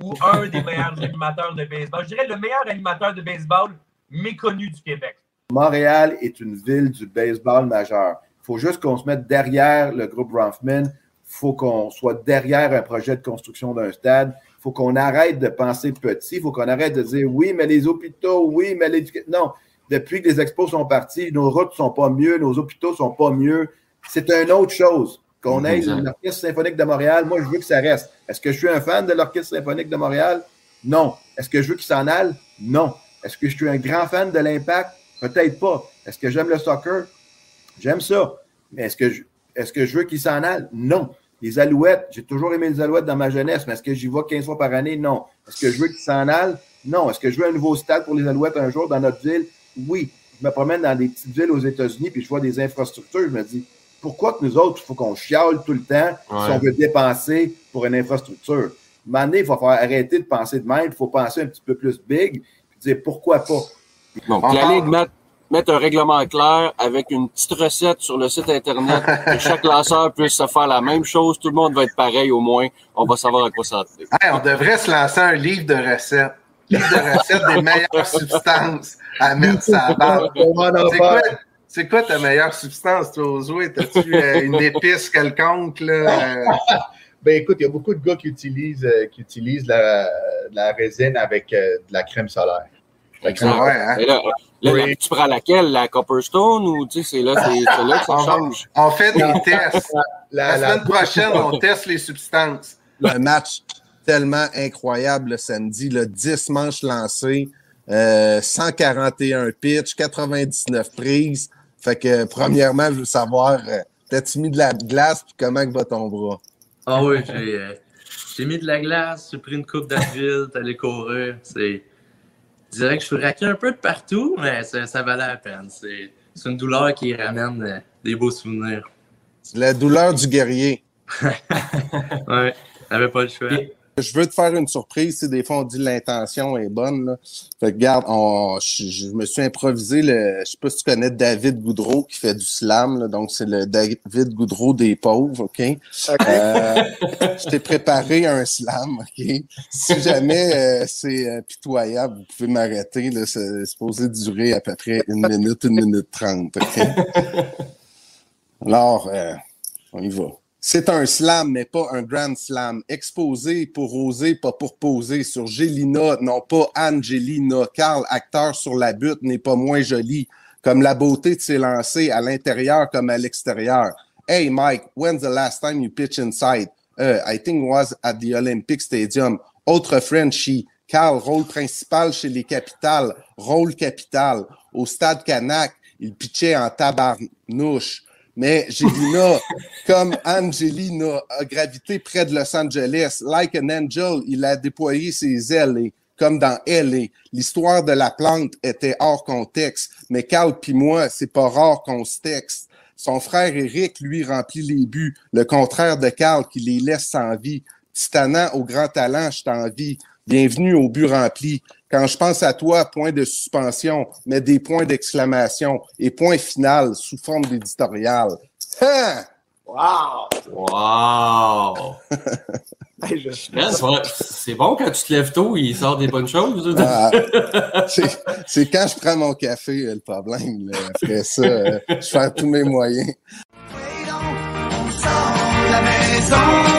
ou un des meilleurs <laughs> animateurs de baseball. Je dirais le meilleur animateur de baseball méconnu du Québec. Montréal est une ville du baseball majeur. Il faut juste qu'on se mette derrière le groupe Bronfman. Il faut qu'on soit derrière un projet de construction d'un stade. Il faut qu'on arrête de penser petit. Il faut qu'on arrête de dire oui, mais les hôpitaux, oui, mais l'éducation. Non, depuis que les expos sont partis, nos routes ne sont pas mieux, nos hôpitaux ne sont pas mieux. C'est une autre chose. Qu'on ait l'Orchestre symphonique de Montréal, moi, je veux que ça reste. Est-ce que je suis un fan de l'Orchestre symphonique de Montréal? Non. Est-ce que je veux qu'il s'en aille? Non. Est-ce que je suis un grand fan de l'Impact? Peut-être pas. Est-ce que j'aime le soccer? J'aime ça. Mais est-ce que je, est-ce que je veux qu'il s'en aille? Non. Les Alouettes, j'ai toujours aimé les Alouettes dans ma jeunesse, mais est-ce que j'y vais 15 fois par année? Non. Est-ce que je veux qu'ils s'en aillent? Non. Est-ce que je veux un nouveau stade pour les Alouettes un jour dans notre ville? Oui. Je me promène dans des petites villes aux États-Unis puis je vois des infrastructures. Je me dis, pourquoi que nous autres, il faut qu'on chiale tout le temps si on veut dépenser pour une infrastructure? À un il va falloir arrêter de penser de même. Il faut penser un petit peu plus big puis dire pourquoi pas. Donc, la Ligue mettre un règlement clair avec une petite recette sur le site Internet, que <laughs> chaque lanceur puisse se faire la même chose. Tout le monde va être pareil au moins. On va savoir à quoi s'attendre. Hey, on devrait se lancer un livre de recettes. Livre de recettes des meilleures <laughs> substances à mettre sur la barre. C'est quoi, c'est quoi ta meilleure substance, toi, Ozoué? T'as-tu euh, une <laughs> épice quelconque, là? euh? Ben écoute, il y a beaucoup de gars qui utilisent, euh, qui utilisent la, la résine avec euh, de la crème solaire. La crème Ouais, hein? Là, la- tu prends laquelle? La Copperstone ou tu sais, c'est là, c'est c'est là que ça <laughs> On change? On fait des tests. La- semaine prochaine, on teste les substances. Un match tellement incroyable le samedi, le 10 manches lancées. euh, 141 pitch, 99 prises. Fait que, premièrement, je veux savoir, euh, t'as-tu mis de la glace puis comment va ton bras? Ah oui, j'ai euh, j'ai mis de la glace, j'ai pris une coupe d'Advil, t'es allé courir. C'est, je dirais que je suis raqué un peu de partout, mais ça, ça valait la peine. C'est c'est une douleur qui ramène euh, des beaux souvenirs. C'est la douleur du guerrier. <laughs> Ouais, t'avais pas le choix. Je veux te faire une surprise. Si des fois on dit l'intention est bonne. Là. Fait que regarde, on- je, je me suis improvisé le. Je sais pas si tu connais David Goudreau qui fait du slam. là. donc c'est le David Goudreau des pauvres, OK? Euh, je t'ai préparé un slam, OK? Si jamais euh, c'est euh, pitoyable, vous pouvez m'arrêter. C'est supposé durer à peu près une minute, une minute trente? <laughs> Alors, euh, on y va. C'est un slam, mais pas un grand slam. Exposé pour oser, pas pour poser. Sur Gélina, non pas Angelina. Carl, acteur sur la butte, n'est pas moins joli. Comme la beauté de ses lancers à l'intérieur comme à l'extérieur. Hey Mike, when's the last time you pitch inside? Uh, I think was at the Olympic Stadium. Autre Frenchie. Carl, rôle principal chez les capitales. Rôle capital. Au stade Canac, il pitchait en tabarnouche. Mais Gélina, comme Angelina, a gravité près de Los Angeles. Like an angel, il a déployé ses ailes. Comme dans L.A., l'histoire de la plante était hors contexte. Mais Carl puis moi, c'est pas rare qu'on se texte. Son frère Eric, lui, remplit les buts. Le contraire de Carl, qui les laisse sans vie. Titanant au grand talent, je t'envie. Bienvenue au but rempli. Quand je pense à toi, point de suspension, mais des points d'exclamation et point final sous forme d'éditorial. Hein? Wow! Wow! <laughs> Ben, c'est bon quand tu te lèves tôt, il sort des bonnes choses. Ah, c'est quand je prends mon café euh, le problème. là. Après ça, euh, je fais tous mes moyens. la maison.